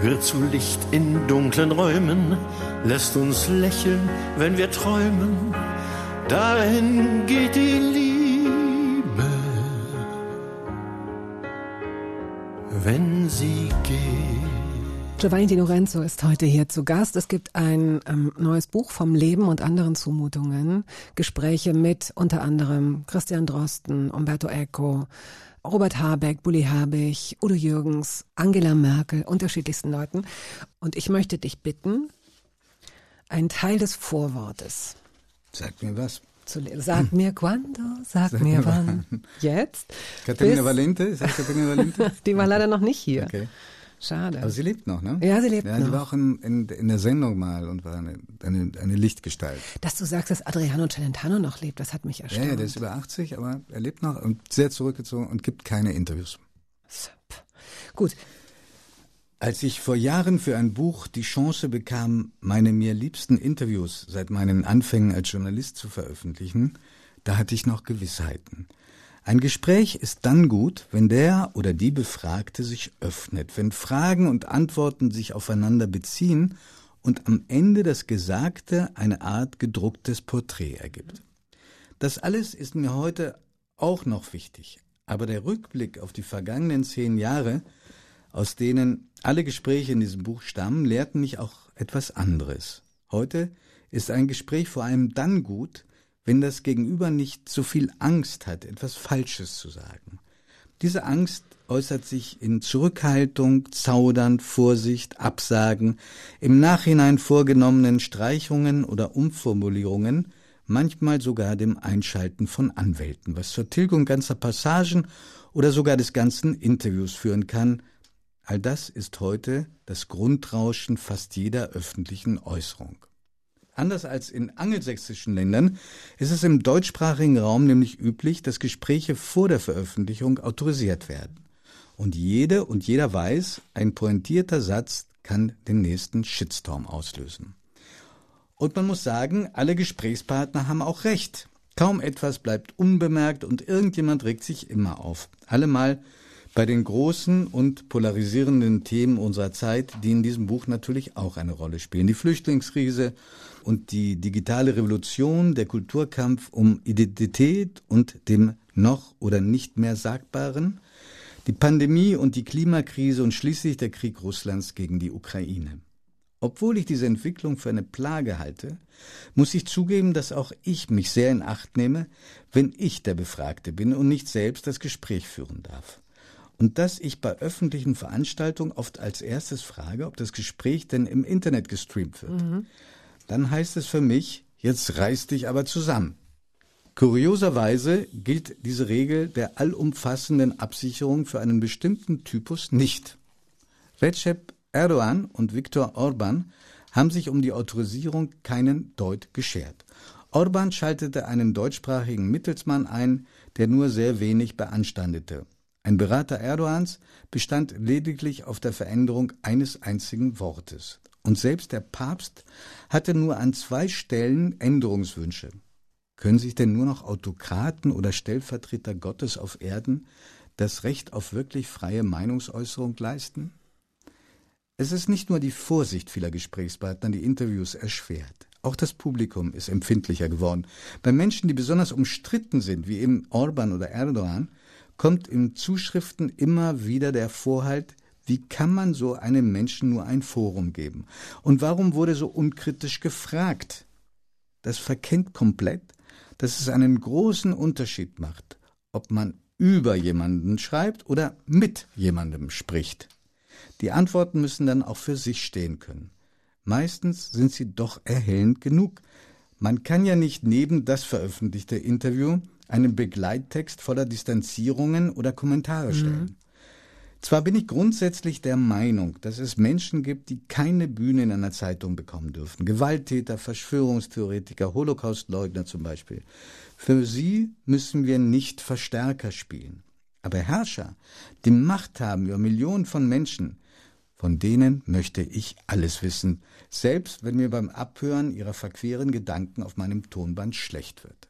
wird zu Licht in dunklen Räumen, lässt uns lächeln, wenn wir träumen. Dahin geht die Liebe, Giovanni Di Lorenzo ist heute hier zu Gast. Es gibt ein ähm, neues Buch vom Leben und anderen Zumutungen. Gespräche mit unter anderem Christian Drosten, Umberto Eco, Robert Habeck, Bulli Herbig, Udo Jürgens, Angela Merkel, unterschiedlichsten Leuten. Und ich möchte dich bitten, einen Teil des Vorwortes Sag mir was. Sag mir quando, sag, mir mir wann. Jetzt? Katharina Valente, ist das Katharina Valente? Die war leider noch nicht hier. Okay. Schade. Aber sie lebt noch, ne? Ja, sie lebt ja, noch. Sie war auch in, in, in der Sendung mal und war eine, eine, eine Lichtgestalt. Dass du sagst, dass Adriano Celentano noch lebt, das hat mich Ja, erstaunt. ja, der ist über 80, aber er lebt noch und sehr zurückgezogen und gibt keine Interviews. Gut, Als ich vor Jahren für ein Buch die Chance bekam, meine mir liebsten Interviews seit meinen Anfängen als Journalist zu veröffentlichen, da hatte ich noch Gewissheiten. Ein Gespräch ist dann gut, wenn der oder die Befragte sich öffnet, wenn Fragen und Antworten sich aufeinander beziehen und am Ende das Gesagte eine Art gedrucktes Porträt ergibt. Das alles ist mir heute auch noch wichtig, aber der Rückblick auf die vergangenen zehn Jahre, aus denen alle Gespräche in diesem Buch stammen, lehrten mich auch etwas anderes. Heute ist ein Gespräch vor allem dann gut, wenn das Gegenüber nicht so viel Angst hat, etwas Falsches zu sagen. Diese Angst äußert sich in Zurückhaltung, Zaudern, Vorsicht, Absagen, im Nachhinein vorgenommenen Streichungen oder Umformulierungen, manchmal sogar dem Einschalten von Anwälten, was zur Tilgung ganzer Passagen oder sogar des ganzen Interviews führen kann. All das ist heute das Grundrauschen fast jeder öffentlichen Äußerung. Anders als in angelsächsischen Ländern ist es im deutschsprachigen Raum nämlich üblich, dass Gespräche vor der Veröffentlichung autorisiert werden. Und jede und jeder weiß, ein pointierter Satz kann den nächsten Shitstorm auslösen. Und man muss sagen, alle Gesprächspartner haben auch recht. Kaum etwas bleibt unbemerkt und irgendjemand regt sich immer auf. Allemal bei den großen und polarisierenden Themen unserer Zeit, die in diesem Buch natürlich auch eine Rolle spielen. Die Flüchtlingskrise und die digitale Revolution, der Kulturkampf um Identität und dem noch oder nicht mehr Sagbaren, die Pandemie und die Klimakrise und schließlich der Krieg Russlands gegen die Ukraine. Obwohl ich diese Entwicklung für eine Plage halte, muss ich zugeben, dass auch ich mich sehr in Acht nehme, wenn ich der Befragte bin und nicht selbst das Gespräch führen darf. Und dass ich bei öffentlichen Veranstaltungen oft als erstes frage, ob das Gespräch denn im Internet gestreamt wird. Mhm. Dann heißt es für mich, jetzt reiß dich aber zusammen. Kurioserweise gilt diese Regel der allumfassenden Absicherung für einen bestimmten Typus nicht. Recep Erdogan und Viktor Orban haben sich um die Autorisierung keinen Deut geschert. Orban schaltete einen deutschsprachigen Mittelsmann ein, der nur sehr wenig beanstandete. Ein Berater Erdogans bestand lediglich auf der Veränderung eines einzigen Wortes. Und selbst der Papst hatte nur an zwei Stellen Änderungswünsche. Können sich denn nur noch Autokraten oder Stellvertreter Gottes auf Erden das Recht auf wirklich freie Meinungsäußerung leisten? Es ist nicht nur die Vorsicht vieler Gesprächspartner, die Interviews erschwert. Auch das Publikum ist empfindlicher geworden. Bei Menschen, die besonders umstritten sind, wie eben Orban oder Erdogan, kommt in Zuschriften immer wieder der Vorhalt, wie kann man so einem Menschen nur ein Forum geben? Und warum wurde so unkritisch gefragt? Das verkennt komplett, dass es einen großen Unterschied macht, ob man über jemanden schreibt oder mit jemandem spricht. Die Antworten müssen dann auch für sich stehen können. Meistens sind sie doch erhellend genug. Man kann ja nicht neben das veröffentlichte Interview einen Begleittext voller Distanzierungen oder Kommentare stellen. Mhm. Zwar bin ich grundsätzlich der Meinung, dass es Menschen gibt, die keine Bühne in einer Zeitung bekommen dürfen. Gewalttäter, Verschwörungstheoretiker, Holocaustleugner zum Beispiel. Für sie müssen wir nicht Verstärker spielen. Aber Herrscher, die Macht haben über Millionen von Menschen, von denen möchte ich alles wissen, selbst wenn mir beim Abhören ihrer verqueren Gedanken auf meinem Tonband schlecht wird.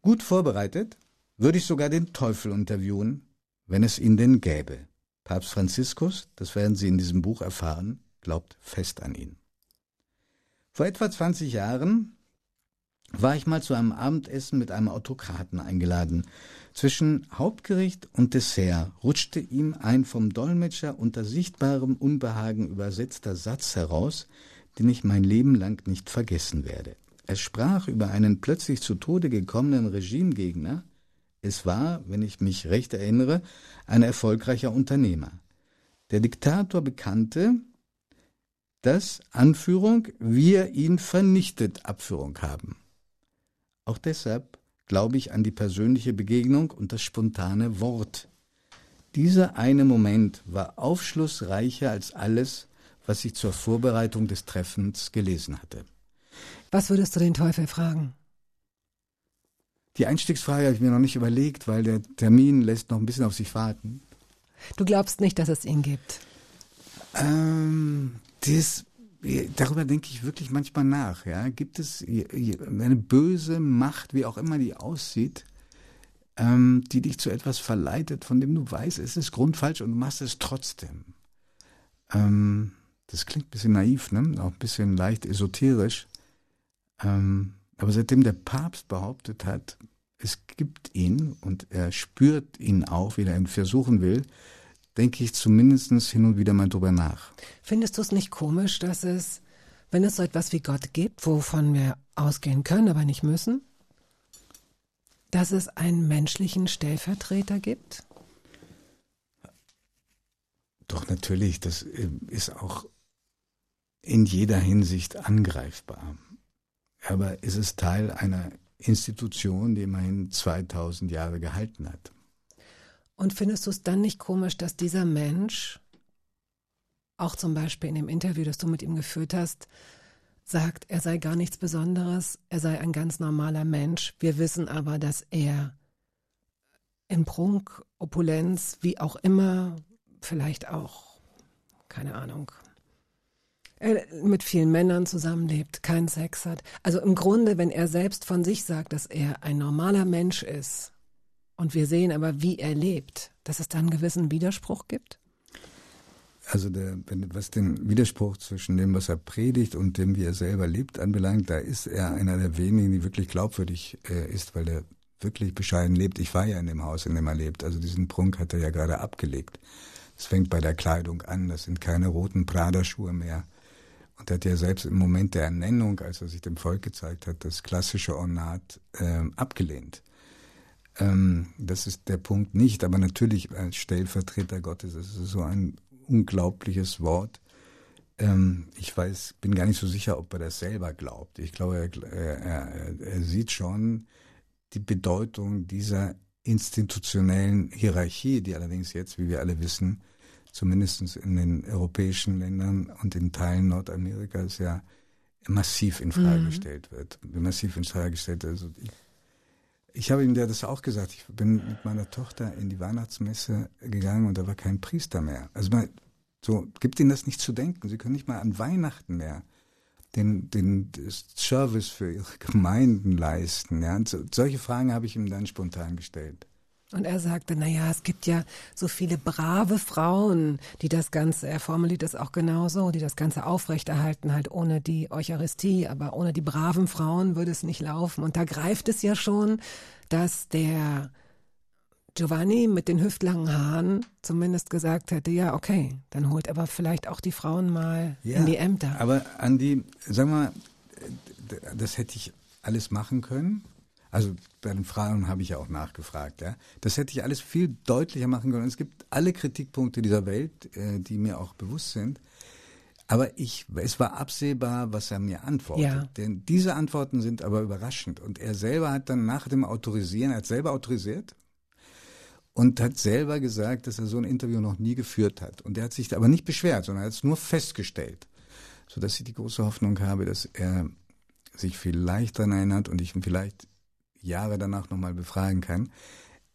Gut vorbereitet würde ich sogar den Teufel interviewen, wenn es ihn denn gäbe. Papst Franziskus, das werden Sie in diesem Buch erfahren, glaubt fest an ihn. Vor etwa 20 Jahren war ich mal zu einem Abendessen mit einem Autokraten eingeladen. Zwischen Hauptgericht und Dessert rutschte ihm ein vom Dolmetscher unter sichtbarem Unbehagen übersetzter Satz heraus, den ich mein Leben lang nicht vergessen werde. Er sprach über einen plötzlich zu Tode gekommenen Regimegegner, es war, wenn ich mich recht erinnere, ein erfolgreicher Unternehmer. Der Diktator bekannte, dass Anführung wir ihn vernichtet Abführung haben. Auch deshalb glaube ich an die persönliche Begegnung und das spontane Wort. Dieser eine Moment war aufschlussreicher als alles, was ich zur Vorbereitung des Treffens gelesen hatte. Was würdest du den Teufel fragen? Die Einstiegsfrage habe ich mir noch nicht überlegt, weil der Termin lässt noch ein bisschen auf sich warten. Du glaubst nicht, dass es ihn gibt? Ähm, das, darüber denke ich wirklich manchmal nach. Ja? Gibt es eine böse Macht, wie auch immer die aussieht, ähm, die dich zu etwas verleitet, von dem du weißt, es ist grundfalsch und du machst es trotzdem? Ähm, Das klingt ein bisschen naiv, ne? auch ein bisschen leicht esoterisch. Ähm, aber seitdem der Papst behauptet hat, es gibt ihn und er spürt ihn auch, wie er ihn versuchen will, denke ich zumindest hin und wieder mal drüber nach. Findest du es nicht komisch, dass es, wenn es so etwas wie Gott gibt, wovon wir ausgehen können, aber nicht müssen, dass es einen menschlichen Stellvertreter gibt? Doch natürlich, das äh, ist auch in jeder Hinsicht angreifbar. Aber es ist Teil einer Institution, die immerhin 2000 Jahre gehalten hat. Und findest du es dann nicht komisch, dass dieser Mensch, auch zum Beispiel in dem Interview, das du mit ihm geführt hast, sagt, er sei gar nichts Besonderes, er sei ein ganz normaler Mensch. Wir wissen aber, dass er in Prunk, Opulenz, wie auch immer, vielleicht auch, keine Ahnung, mit vielen Männern zusammenlebt, keinen Sex hat. Also im Grunde, wenn er selbst von sich sagt, dass er ein normaler Mensch ist und wir sehen aber, wie er lebt, dass es da einen gewissen Widerspruch gibt? Also der, was den Widerspruch zwischen dem, was er predigt und dem, wie er selber lebt, anbelangt, da ist er einer der wenigen, die wirklich glaubwürdig äh, ist, weil er wirklich bescheiden lebt. Ich war ja in dem Haus, in dem er lebt. Also diesen Prunk hat er ja gerade abgelegt. Es fängt bei der Kleidung an. Das sind keine roten Prada-Schuhe mehr. Und er hat ja selbst im Moment der Ernennung, als er sich dem Volk gezeigt hat, das klassische Ornat äh, abgelehnt. Ähm, das ist der Punkt nicht, aber natürlich als Stellvertreter Gottes, das ist so ein unglaubliches Wort. Ähm, ich weiß, bin gar nicht so sicher, ob er das selber glaubt. Ich glaube, er, er, er sieht schon die Bedeutung dieser institutionellen Hierarchie, die allerdings jetzt, wie wir alle wissen, zumindest in den europäischen Ländern und in Teilen Nordamerikas ja massiv in Frage mhm. gestellt wird. Massiv in Frage gestellt. Also ich, ich habe ihm ja das auch gesagt. Ich bin mit meiner Tochter in die Weihnachtsmesse gegangen und da war kein Priester mehr. Also man, so gibt ihnen das nicht zu denken. Sie können nicht mal an Weihnachten mehr den, den Service für ihre Gemeinden leisten. Ja? Und so, solche Fragen habe ich ihm dann spontan gestellt. Und er sagte, na ja, es gibt ja so viele brave Frauen, die das Ganze, er formuliert das auch genauso, die das Ganze aufrechterhalten, halt ohne die Eucharistie, aber ohne die braven Frauen würde es nicht laufen. Und da greift es ja schon, dass der Giovanni mit den hüftlangen Haaren zumindest gesagt hätte, ja, okay, dann holt aber vielleicht auch die Frauen mal ja, in die Ämter. Aber Andi, sag mal, das hätte ich alles machen können. Also bei den Fragen habe ich ja auch nachgefragt. Ja. Das hätte ich alles viel deutlicher machen können. Es gibt alle Kritikpunkte dieser Welt, äh, die mir auch bewusst sind. Aber ich, es war absehbar, was er mir antwortet. Ja. Denn diese Antworten sind aber überraschend. Und er selber hat dann nach dem Autorisieren, er hat selber autorisiert und hat selber gesagt, dass er so ein Interview noch nie geführt hat. Und er hat sich aber nicht beschwert, sondern er hat es nur festgestellt. Sodass ich die große Hoffnung habe, dass er sich vielleicht daran erinnert und ich ihn vielleicht Jahre danach nochmal befragen kann.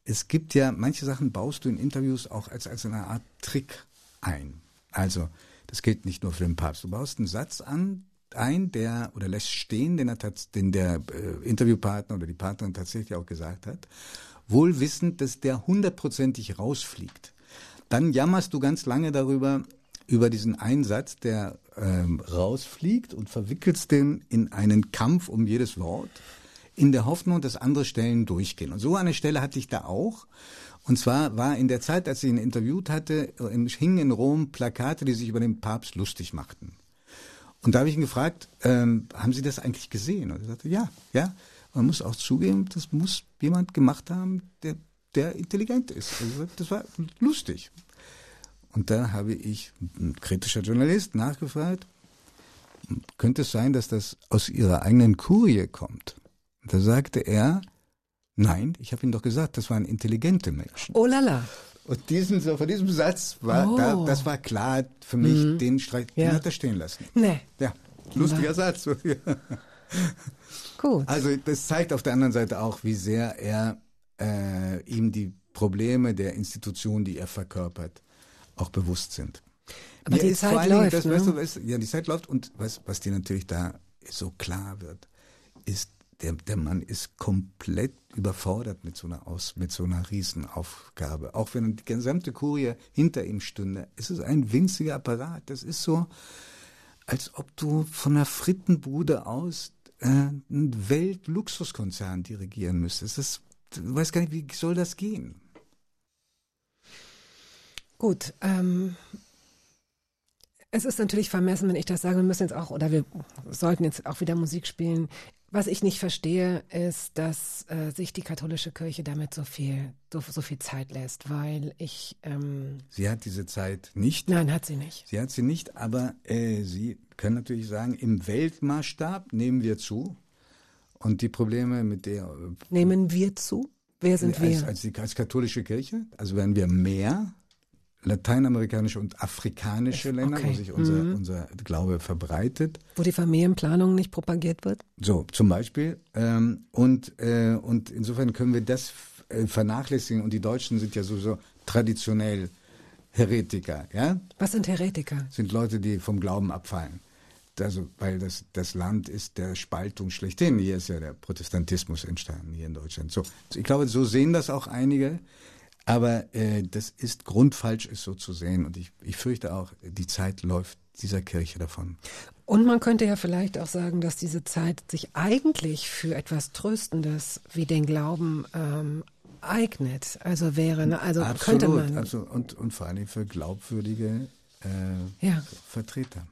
Es gibt ja, manche Sachen baust du in Interviews auch als, als eine Art Trick ein. Also, das gilt nicht nur für den Papst. Du baust einen Satz an, ein, der, oder lässt stehen, den, er, den der äh, Interviewpartner oder die Partnerin tatsächlich auch gesagt hat, wohl wissend, dass der hundertprozentig rausfliegt. Dann jammerst du ganz lange darüber, über diesen Einsatz, der ähm, rausfliegt und verwickelst den in einen Kampf um jedes Wort in der Hoffnung, dass andere Stellen durchgehen. Und so eine Stelle hatte ich da auch. Und zwar war in der Zeit, als ich ihn interviewt hatte, hingen in Rom Plakate, die sich über den Papst lustig machten. Und da habe ich ihn gefragt, ähm, haben Sie das eigentlich gesehen? Und er sagte, ja, ja. Man muss auch zugeben, das muss jemand gemacht haben, der, der intelligent ist. Also das war lustig. Und da habe ich, ein kritischer Journalist, nachgefragt, könnte es sein, dass das aus Ihrer eigenen Kurie kommt? Da sagte er, nein, ich habe Ihnen doch gesagt, das waren intelligente Menschen. Oh lala. Und diesen, so, von diesem Satz war, oh. da, das war klar für mich, mhm. den Streit, ja. den hat er stehen lassen. Nee. Ja, lustiger Satz. Gut. Also das zeigt auf der anderen Seite auch, wie sehr er äh, ihm die Probleme der Institution, die er verkörpert, auch bewusst sind. Aber Mir die Zeit läuft. Das, ne? weißt du, weißt, ja, die Zeit läuft und was, was dir natürlich da so klar wird, ist der, der Mann ist komplett überfordert mit so einer Aus, mit so einer Riesenaufgabe. Auch wenn die gesamte Kurie hinter ihm stünde. Es ist ein winziger Apparat. Das ist so, als ob du von einer Frittenbude aus äh, einen Weltluxuskonzern dirigieren müsstest. Das, du weißt gar nicht, wie soll das gehen? Gut, ähm, es ist natürlich vermessen, wenn ich das sage. Wir müssen jetzt auch, oder wir sollten jetzt auch wieder Musik spielen. Was ich nicht verstehe, ist, dass äh, sich die katholische Kirche damit so viel, so, so viel Zeit lässt, weil ich. Ähm, Sie hat diese Zeit nicht. nein, hat sie nicht. Sie hat sie nicht, aber äh, Sie können natürlich sagen, im Weltmaßstab nehmen wir zu. Und die Probleme mit der äh, Nehmen wir zu? Wer sind als, wir? als, die, als katholische Kirche, also werden wir mehr lateinamerikanische und afrikanische Länder, Okay. wo sich unser, Mhm. unser Glaube verbreitet. Wo die Familienplanung nicht propagiert wird? So, zum Beispiel. Ähm, und, äh, und insofern können wir das äh, vernachlässigen. Und die Deutschen sind ja sowieso traditionell Heretiker, ja? Was sind Heretiker? Sind Leute, die vom Glauben abfallen. Also, weil das, das Land ist der Spaltung schlechthin. Hier ist ja der Protestantismus entstanden, hier in Deutschland. So, ich glaube, so sehen das auch einige. Aber äh, das ist grundfalsch, ist so zu sehen. Und ich, ich fürchte auch, die Zeit läuft dieser Kirche davon. Und man könnte ja vielleicht auch sagen, dass diese Zeit sich eigentlich für etwas Tröstendes wie den Glauben ähm, eignet. Also wäre, ne? also könnte man. Also, und, und vor allem für glaubwürdige äh, Ja. Vertreter.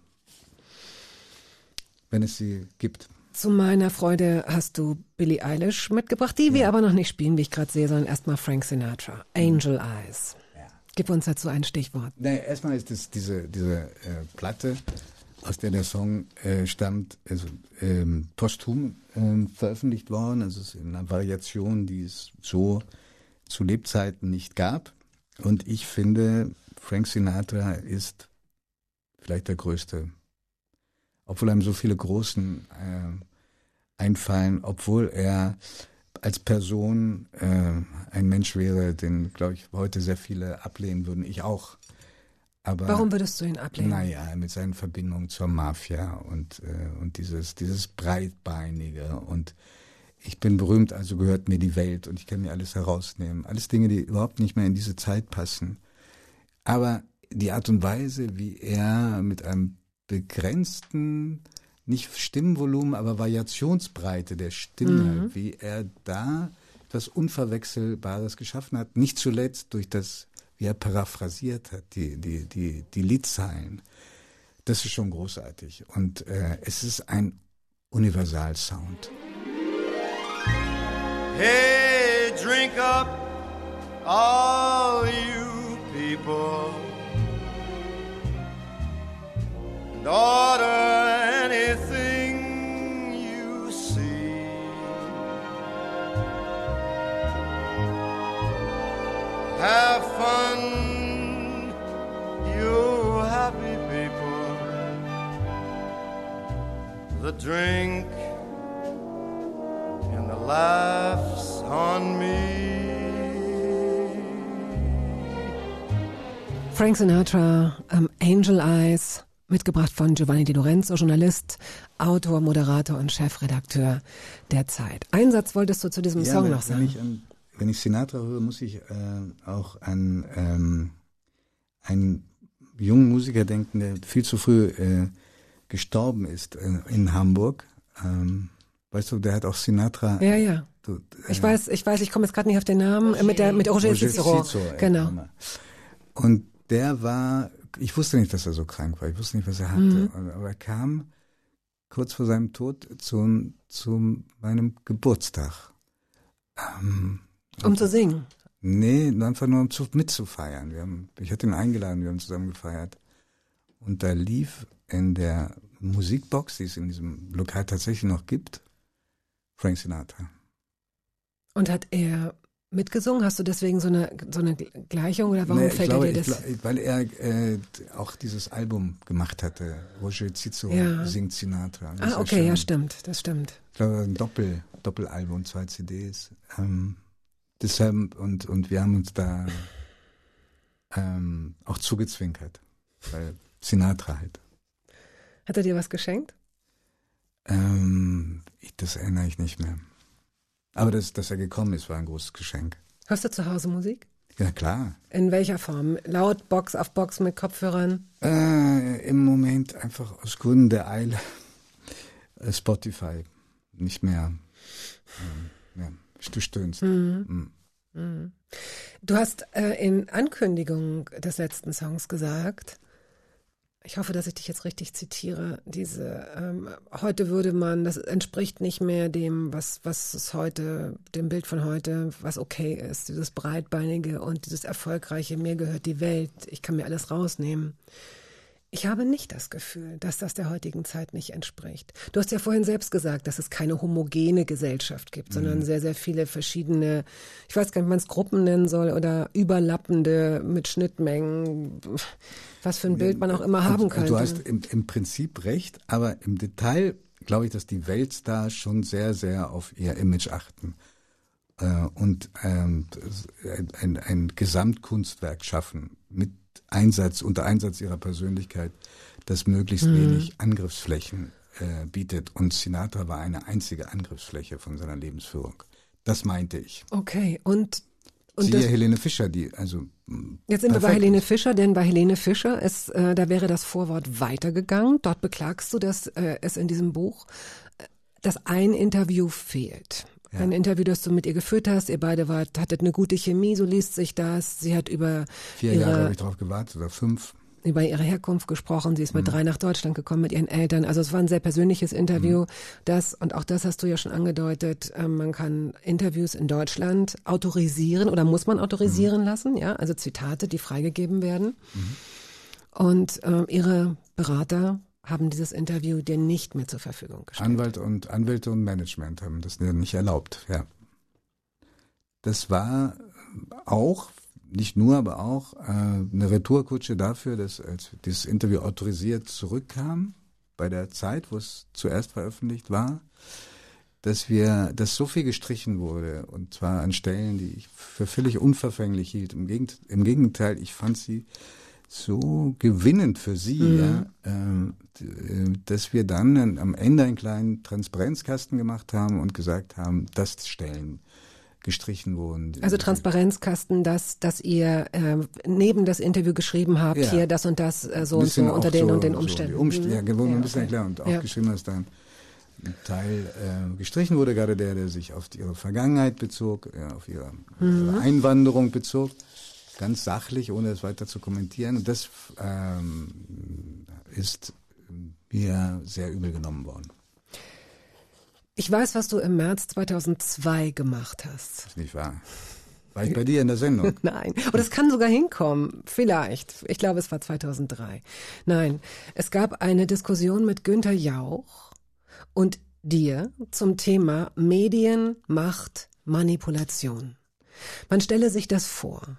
Wenn es sie gibt. Zu meiner Freude hast du Billie Eilish mitgebracht, die wir aber noch nicht spielen, wie ich gerade sehe, sondern erstmal Frank Sinatra. Angel Eyes. Gib uns dazu ein Stichwort. Naja, erstmal ist es diese, diese äh, Platte, aus der der Song äh, stammt, also ähm, posthum ähm, veröffentlicht worden. Also es ist in einer Variation, die es so zu Lebzeiten nicht gab. Und ich finde, Frank Sinatra ist vielleicht der größte. Obwohl einem so viele Großen äh, einfallen, obwohl er als Person äh, ein Mensch wäre, den, glaube ich, heute sehr viele ablehnen würden. Ich auch. Aber Warum würdest du ihn ablehnen? naja, mit seinen Verbindungen zur Mafia und, äh, und dieses, dieses Breitbeinige und ich bin berühmt, also gehört mir die Welt und ich kann mir alles herausnehmen. Alles Dinge, die überhaupt nicht mehr in diese Zeit passen. Aber die Art und Weise, wie er mit einem begrenzten, nicht Stimmvolumen, aber Variationsbreite der Stimme, wie er da etwas Unverwechselbares geschaffen hat, nicht zuletzt durch das, wie er paraphrasiert hat, die, die, die, die Liedzeilen. Das ist schon großartig. Und äh, es ist ein Universalsound. Hey, drink up, all you people, order anything you see. Have fun, you happy people. The drink and the laughs on me. Frank Sinatra, ähm, Angel Eyes, mitgebracht von Giovanni Di Lorenzo, Journalist, Autor, Moderator und Chefredakteur der Zeit. Einen Satz wolltest du zu diesem Song wenn, noch Wenn sagen. ich, an, wenn ich Sinatra höre, muss ich äh, auch an ähm, einen jungen Musiker denken, der viel zu früh äh, gestorben ist äh, in Hamburg. Ähm, weißt du, der hat auch Sinatra. ja, ja. Du, Ich äh, weiß, ich weiß, ich komme jetzt gerade nicht auf den Namen, äh, mit der, mit Roger, Roger Cicero. Cicero, genau. Und der war, ich wusste nicht, dass er so krank war, ich wusste nicht, was er hatte, Mhm. Aber er kam kurz vor seinem Tod zu, zu meinem Geburtstag. Ähm, Um zu singen. Nee, einfach nur um zu, mitzufeiern. Wir haben, ich hatte ihn eingeladen, wir haben zusammen gefeiert. Und da lief in der Musikbox, die es in diesem Lokal tatsächlich noch gibt, Frank Sinatra. Und hat er mitgesungen? Hast du deswegen so eine, so eine Gleichung oder warum Nee, ich fällt glaube, er dir ich das? glaub- weil er äh, auch dieses Album gemacht hatte. Roger Cicero Ja. singt Sinatra. Das ah, okay, ja, stimmt, das stimmt. Ich glaube, ein Doppel, Doppelalbum, zwei CDs. Ähm, deshalb, und, und wir haben uns da ähm, auch zugezwinkert. Weil Sinatra halt. Hat er dir was geschenkt? Ähm, Ich, das erinnere ich nicht mehr. Aber dass, dass er gekommen ist, war ein großes Geschenk. Hörst du zu Hause Musik? Ja, klar. In welcher Form? Laut, Box auf Box mit Kopfhörern? Äh, Im Moment einfach aus Gründen der Eile. Äh, Spotify. Nicht mehr. Ähm, ja, du stöhnst. Mhm. Du hast äh, in Ankündigung des letzten Songs gesagt, ich hoffe, dass ich dich jetzt richtig zitiere, diese ähm, heute würde man, das entspricht nicht mehr dem, was, was es heute, dem Bild von heute, was okay ist, dieses breitbeinige und dieses erfolgreiche, mir gehört die Welt, ich kann mir alles rausnehmen. Ich habe nicht das Gefühl, dass das der heutigen Zeit nicht entspricht. Du hast ja vorhin selbst gesagt, dass es keine homogene Gesellschaft gibt, sondern sehr, sehr viele verschiedene, ich weiß gar nicht, wie man es Gruppen nennen soll oder überlappende mit Schnittmengen, was für ein Bild man auch immer haben Und könnte. Du hast im, im Prinzip recht, aber im Detail glaube ich, dass die Weltstars schon sehr, sehr auf ihr Image achten äh, und ähm, ein, ein, ein Gesamtkunstwerk schaffen mit Einsatz, unter Einsatz ihrer Persönlichkeit, das möglichst wenig Angriffsflächen äh, bietet. Und Sinatra war eine einzige Angriffsfläche von seiner Lebensführung. Das meinte ich. Okay, und, und Siehe das, Helene Fischer, die also jetzt sind wir bei Helene ist. Fischer, denn bei Helene Fischer ist, äh, da wäre das Vorwort weitergegangen. Dort beklagst du, dass äh, es in diesem Buch, äh, dass ein Interview fehlt. Ein Interview, das du mit ihr geführt hast. Ihr beide wart, hattet eine gute Chemie, so liest sich das. Sie hat über Vier Jahre ihre, habe ich darauf gewartet oder fünf. über ihre Herkunft gesprochen. Sie ist Mhm. mit drei nach Deutschland gekommen mit ihren Eltern. Also es war ein sehr persönliches Interview. Mhm. Das und auch das hast du ja schon angedeutet. ähm, Man kann Interviews in Deutschland autorisieren oder muss man autorisieren Mhm. lassen. Ja, also Zitate, die freigegeben werden. Und ähm, ihre Berater haben dieses Interview dir nicht mehr zur Verfügung gestellt. Anwalt und Anwälte und Management haben das nicht erlaubt, ja. Das war auch, nicht nur, aber auch äh, eine Retourkutsche dafür, dass als dieses Interview autorisiert zurückkam, bei der Zeit, wo es zuerst veröffentlicht war, dass wir, dass so viel gestrichen wurde, und zwar an Stellen, die ich für völlig unverfänglich hielt. Im Gegenteil, im Gegenteil ich fand sie so gewinnend für sie, ja, ähm, äh, dass wir dann an- am Ende einen kleinen Transparenzkasten gemacht haben und gesagt haben, dass Stellen gestrichen wurden. Also Transparenzkasten, dass, dass ihr äh, neben das Interview geschrieben habt, Ja. hier das und das äh, so und so unter den so- und den so Umständen. die Umst Mhm. ja, gewohnt Ja, ein bisschen okay. klar und auch Ja. geschrieben, dass dann ein Teil äh, gestrichen wurde, gerade der, der sich auf ihre Vergangenheit bezog, auf ihre, Mhm. ihre Einwanderung bezog, ganz sachlich, ohne es weiter zu kommentieren. Und das ähm, ist mir sehr übel genommen worden. Ich weiß, was du im März 2002 gemacht hast. Ist nicht wahr? War ich bei dir in der Sendung? Nein, aber das kann sogar hinkommen. Vielleicht. Ich glaube, es war 2003. Nein, es gab eine Diskussion mit Günther Jauch und dir zum Thema Medien, Macht, Manipulation. Man stelle sich das vor.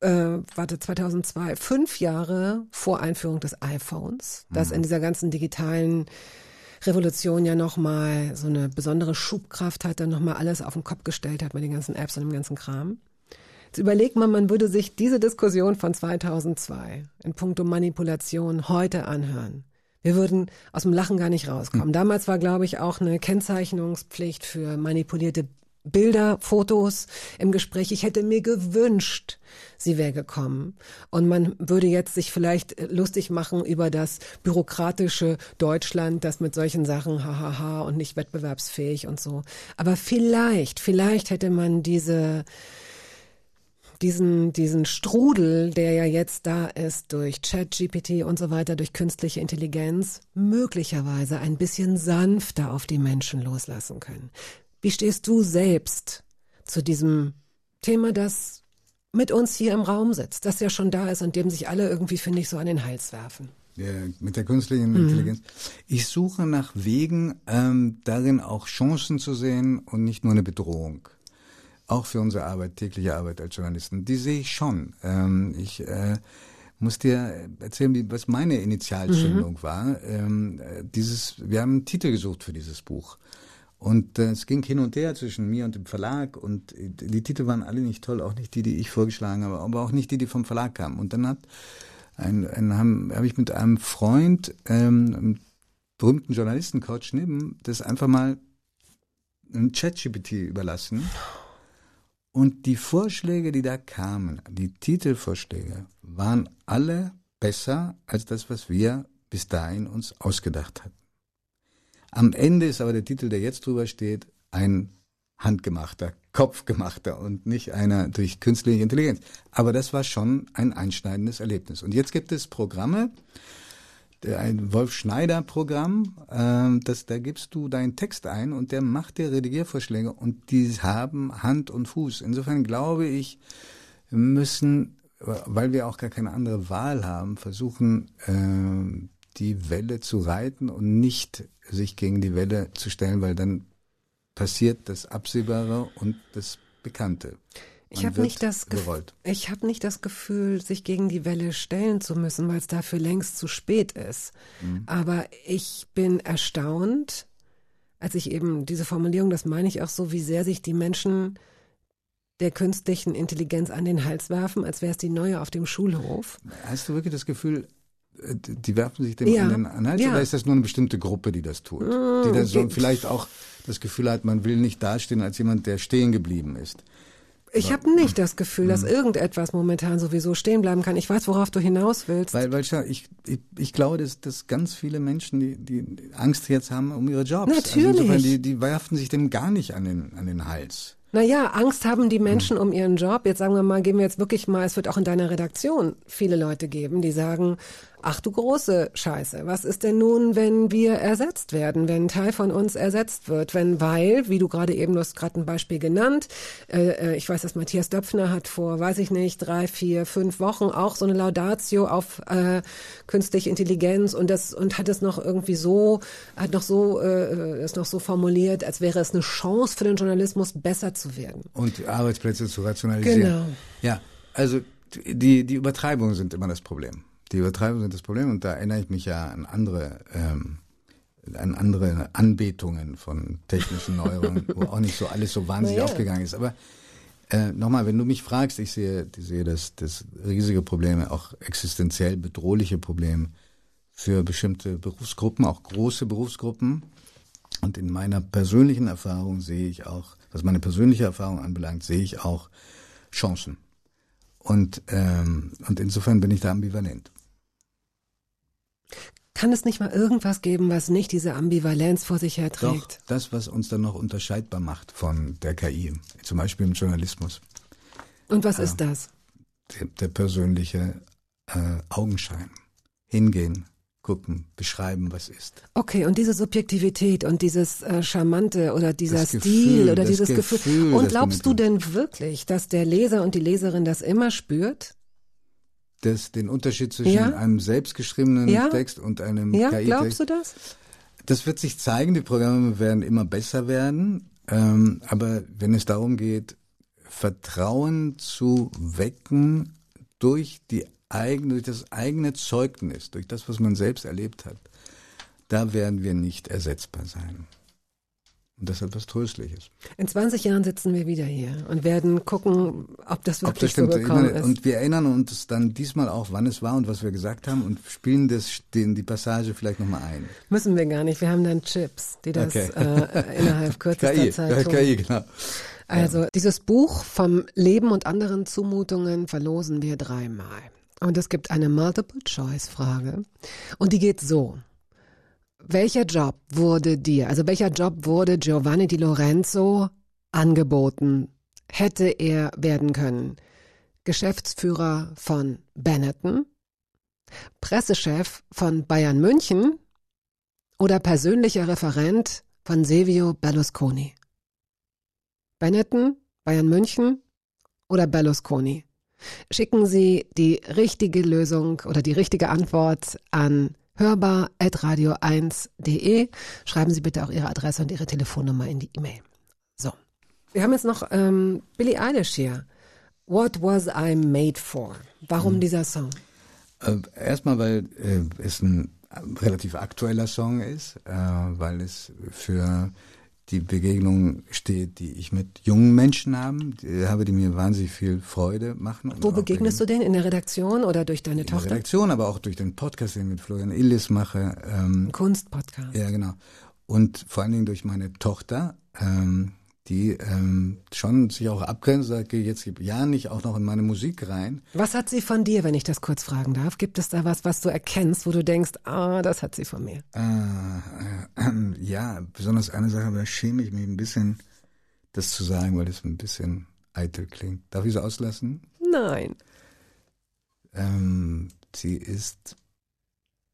Äh, warte, 2002, fünf Jahre vor Einführung des iPhones, das in dieser ganzen digitalen Revolution ja nochmal so eine besondere Schubkraft hat, dann nochmal alles auf den Kopf gestellt hat mit den ganzen Apps und dem ganzen Kram. Jetzt überlegt man, man würde sich diese Diskussion von 2002 in puncto Manipulation heute anhören. Wir würden aus dem Lachen gar nicht rauskommen. Damals war, glaube ich, auch eine Kennzeichnungspflicht für manipulierte Bilder, Fotos im Gespräch. Ich hätte mir gewünscht, sie wäre gekommen. Und man würde jetzt sich vielleicht lustig machen über das bürokratische Deutschland, das mit solchen Sachen hahaha und nicht wettbewerbsfähig und so. Aber vielleicht, vielleicht hätte man diese diesen, diesen Strudel, der ja jetzt da ist durch ChatGPT und so weiter, durch künstliche Intelligenz, möglicherweise ein bisschen sanfter auf die Menschen loslassen können. Wie stehst du selbst zu diesem Thema, das mit uns hier im Raum sitzt, das ja schon da ist und dem sich alle irgendwie, finde ich, so an den Hals werfen? Ja, mit der künstlichen Intelligenz. Ich suche nach Wegen, ähm, darin auch Chancen zu sehen und nicht nur eine Bedrohung. Auch für unsere Arbeit, tägliche Arbeit als Journalisten. Die sehe ich schon. Ähm, ich äh, muss dir erzählen, wie, was meine Initialzündung war. Ähm, äh, dieses, wir haben einen Titel gesucht für dieses Buch. Und äh, es ging hin und her zwischen mir und dem Verlag und die Titel waren alle nicht toll, auch nicht die, die ich vorgeschlagen habe, aber auch nicht die, die vom Verlag kamen. Und dann hat ein, ein, habe hab ich mit einem Freund, ähm, einem berühmten Journalistencoach neben, das einfach mal ein ChatGPT überlassen. Und die Vorschläge, die da kamen, die Titelvorschläge, waren alle besser als das, was wir bis dahin uns ausgedacht hatten. Am Ende ist aber der Titel, der jetzt drüber steht, ein handgemachter, kopfgemachter und nicht einer durch künstliche Intelligenz. Aber das war schon ein einschneidendes Erlebnis. Und jetzt gibt es Programme, ein Wolf Schneider Programm, äh, da gibst du deinen Text ein und der macht dir Redigiervorschläge und die haben Hand und Fuß. Insofern glaube ich, müssen, weil wir auch gar keine andere Wahl haben, versuchen, äh, die Welle zu reiten und nicht sich gegen die Welle zu stellen, weil dann passiert das Absehbare und das Bekannte. Ich habe nicht das ich habe nicht das Gefühl, sich gegen die Welle stellen zu müssen, weil es dafür längst zu spät ist. Mhm. Aber ich bin erstaunt, als ich eben diese Formulierung, das meine ich auch so, wie sehr sich die Menschen der künstlichen Intelligenz an den Hals werfen, als wäre es die neue auf dem Schulhof. Hast du wirklich das Gefühl, die werfen sich dem Ja. an den Anhalt Ja. oder ist das nur eine bestimmte Gruppe, die das tut? Die dann so geht- vielleicht auch das Gefühl hat, man will nicht dastehen als jemand, der stehen geblieben ist. Ich habe nicht das Gefühl, dass irgendetwas momentan sowieso stehen bleiben kann. Ich weiß, worauf du hinaus willst. Weil, weil ich, ich, ich glaube, dass, dass ganz viele Menschen, die, die Angst jetzt haben um ihre Jobs. Natürlich. Also insofern, die, die werfen sich dem gar nicht an den, an den Hals. Naja, Angst haben die Hm. Menschen um ihren Job. Jetzt sagen wir mal, gehen wir jetzt wirklich mal, es wird auch in deiner Redaktion viele Leute geben, die sagen, ach du große Scheiße, was ist denn nun, wenn wir ersetzt werden, wenn ein Teil von uns ersetzt wird, wenn, weil, wie du gerade eben, du hast gerade ein Beispiel genannt, äh, äh, ich weiß, dass Matthias Döpfner hat vor, weiß ich nicht, drei, vier, fünf Wochen auch so eine Laudatio auf äh, künstliche Intelligenz und das und hat es noch irgendwie so, hat noch so, äh, ist noch so formuliert, als wäre es eine Chance für den Journalismus, besser zu werden. Und Arbeitsplätze zu rationalisieren. Genau. Ja, also die, die Übertreibungen sind immer das Problem. Die Übertreibungen sind das Problem und da erinnere ich mich ja an andere, ähm, an andere Anbetungen von technischen Neuerungen, wo auch nicht so alles so wahnsinnig Na ja. aufgegangen ist. Aber äh, nochmal, wenn du mich fragst, ich sehe, ich sehe das, das riesige Probleme, auch existenziell bedrohliche Probleme für bestimmte Berufsgruppen, auch große Berufsgruppen. Und in meiner persönlichen Erfahrung sehe ich auch, was meine persönliche Erfahrung anbelangt, sehe ich auch Chancen. Und, ähm, und insofern bin ich da ambivalent. Kann es nicht mal irgendwas geben, was nicht diese Ambivalenz vor sich Doch, herträgt? das, was uns dann noch unterscheidbar macht von der KI, zum Beispiel im Journalismus, Und was ist das? der, der persönliche äh, Augenschein. Hingehen, gucken, beschreiben, was ist. Okay, und diese Subjektivität und dieses äh, Charmante oder dieser Das Stil Gefühl, oder dieses Gefühl. Gefühl, Und glaubst du denn wirklich, dass der Leser und die Leserin das immer spürt? Das, den Unterschied zwischen Ja? einem selbstgeschriebenen Ja? Text und einem Ja, KI-Text. glaubst du das? Das wird sich zeigen, die Programme werden immer besser werden. Ähm, aber wenn es darum geht, Vertrauen zu wecken durch die eigene, durch das eigene Zeugnis, durch das, was man selbst erlebt hat, da werden wir nicht ersetzbar sein. Und das ist etwas Tröstliches. In 20 Jahren sitzen wir wieder hier und werden gucken, ob das Ob wirklich das stimmt. ist. Und wir erinnern uns dann diesmal auch, wann es war und was wir gesagt haben und spielen das, den, die Passage vielleicht nochmal ein. Müssen wir gar nicht. Wir haben dann Chips, die das Okay. äh, innerhalb kürzester KI, Zeit tun. KI, genau. Also dieses Buch vom Leben und anderen Zumutungen verlosen wir dreimal. Und es gibt eine Multiple-Choice-Frage. Und die geht so. Welcher Job wurde dir, also welcher Job wurde Giovanni Di Lorenzo angeboten, hätte er werden können? Geschäftsführer von Benetton, Pressechef von Bayern München oder persönlicher Referent von Silvio Berlusconi? Benetton, Bayern München oder Berlusconi? Schicken Sie die richtige Lösung oder die richtige Antwort an hörbar.radio1.de. Schreiben Sie bitte auch Ihre Adresse und Ihre Telefonnummer in die E-Mail. So. Wir haben jetzt noch ähm, Billie Eilish hier. What was I made for? Warum dieser Song? Äh, erstmal, weil äh, es ein relativ aktueller Song ist, äh, weil es für die Begegnung steht, die ich mit jungen Menschen haben, die, habe, die mir wahnsinnig viel Freude machen. Wo begegnest du denen? In der Redaktion oder durch deine in der Tochter? Redaktion, aber auch durch den Podcast, den ich mit Florian Illis mache. Ähm, Kunstpodcast. ja, genau. Und vor allen Dingen durch meine Tochter, ähm, die ähm, schon sich auch abgrenzt, sagt, jetzt ja nicht auch noch in meine Musik rein. Was hat sie von dir, wenn ich das kurz fragen darf? Gibt es da was, was du erkennst, wo du denkst, ah, das hat sie von mir? Äh, äh, ja, besonders eine Sache, da schäme ich mich ein bisschen, das zu sagen, weil das ein bisschen eitel klingt. Darf ich so auslassen? Nein. Ähm, sie ist,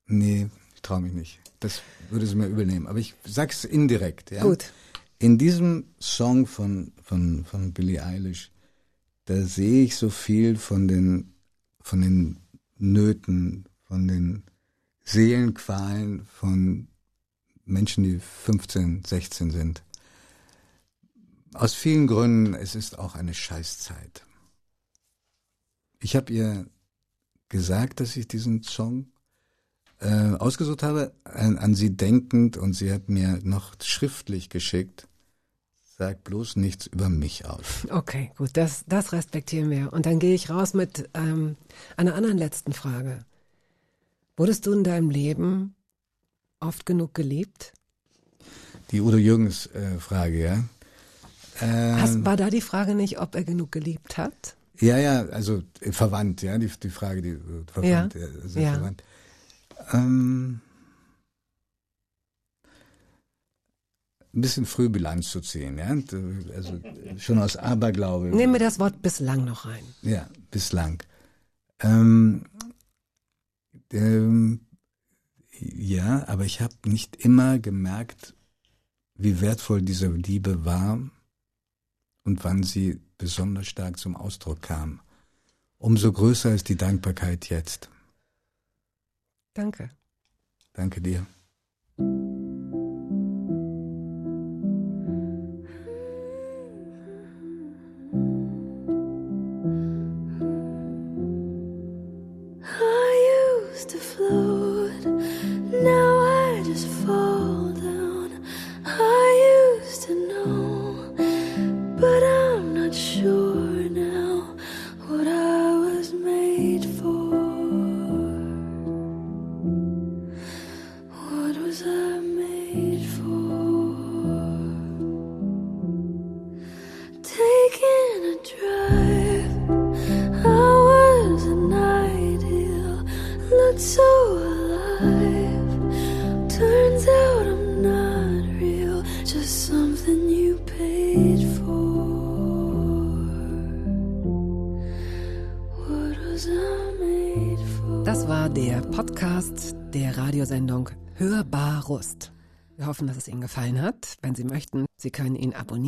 nee, ich traue mich nicht. Das würde sie mir übernehmen. Aber ich sag's indirekt, ja. Gut. In diesem Song von, von, von Billie Eilish, da sehe ich so viel von den, von den Nöten, von den Seelenqualen von Menschen, die 15, 16 sind. Aus vielen Gründen, es ist auch eine Scheißzeit. Ich habe ihr gesagt, dass ich diesen Song äh, ausgesucht habe, an, an sie denkend, und sie hat mir noch schriftlich geschickt, sag bloß nichts über mich aus. Okay, gut, das, das respektieren wir. Und dann gehe ich raus mit ähm, einer anderen letzten Frage. Wurdest du in deinem Leben oft genug geliebt? Die Udo Jürgens äh, Frage, ja. Ähm, Hast, war da die Frage nicht, ob er genug geliebt hat? ja, ja, also äh, verwandt, ja, die, die Frage, die äh, verwandt, ja, sehr ja. verwandt. Ähm, ein bisschen früh Bilanz zu ziehen, ja. Also schon aus Aberglaube. Nehmen wir das Wort bislang noch rein. Ja, bislang. Ähm, ähm, ja, aber ich habe nicht immer gemerkt, wie wertvoll diese Liebe war und wann sie besonders stark zum Ausdruck kam. Umso größer ist die Dankbarkeit jetzt. Danke. Danke dir. Hörbar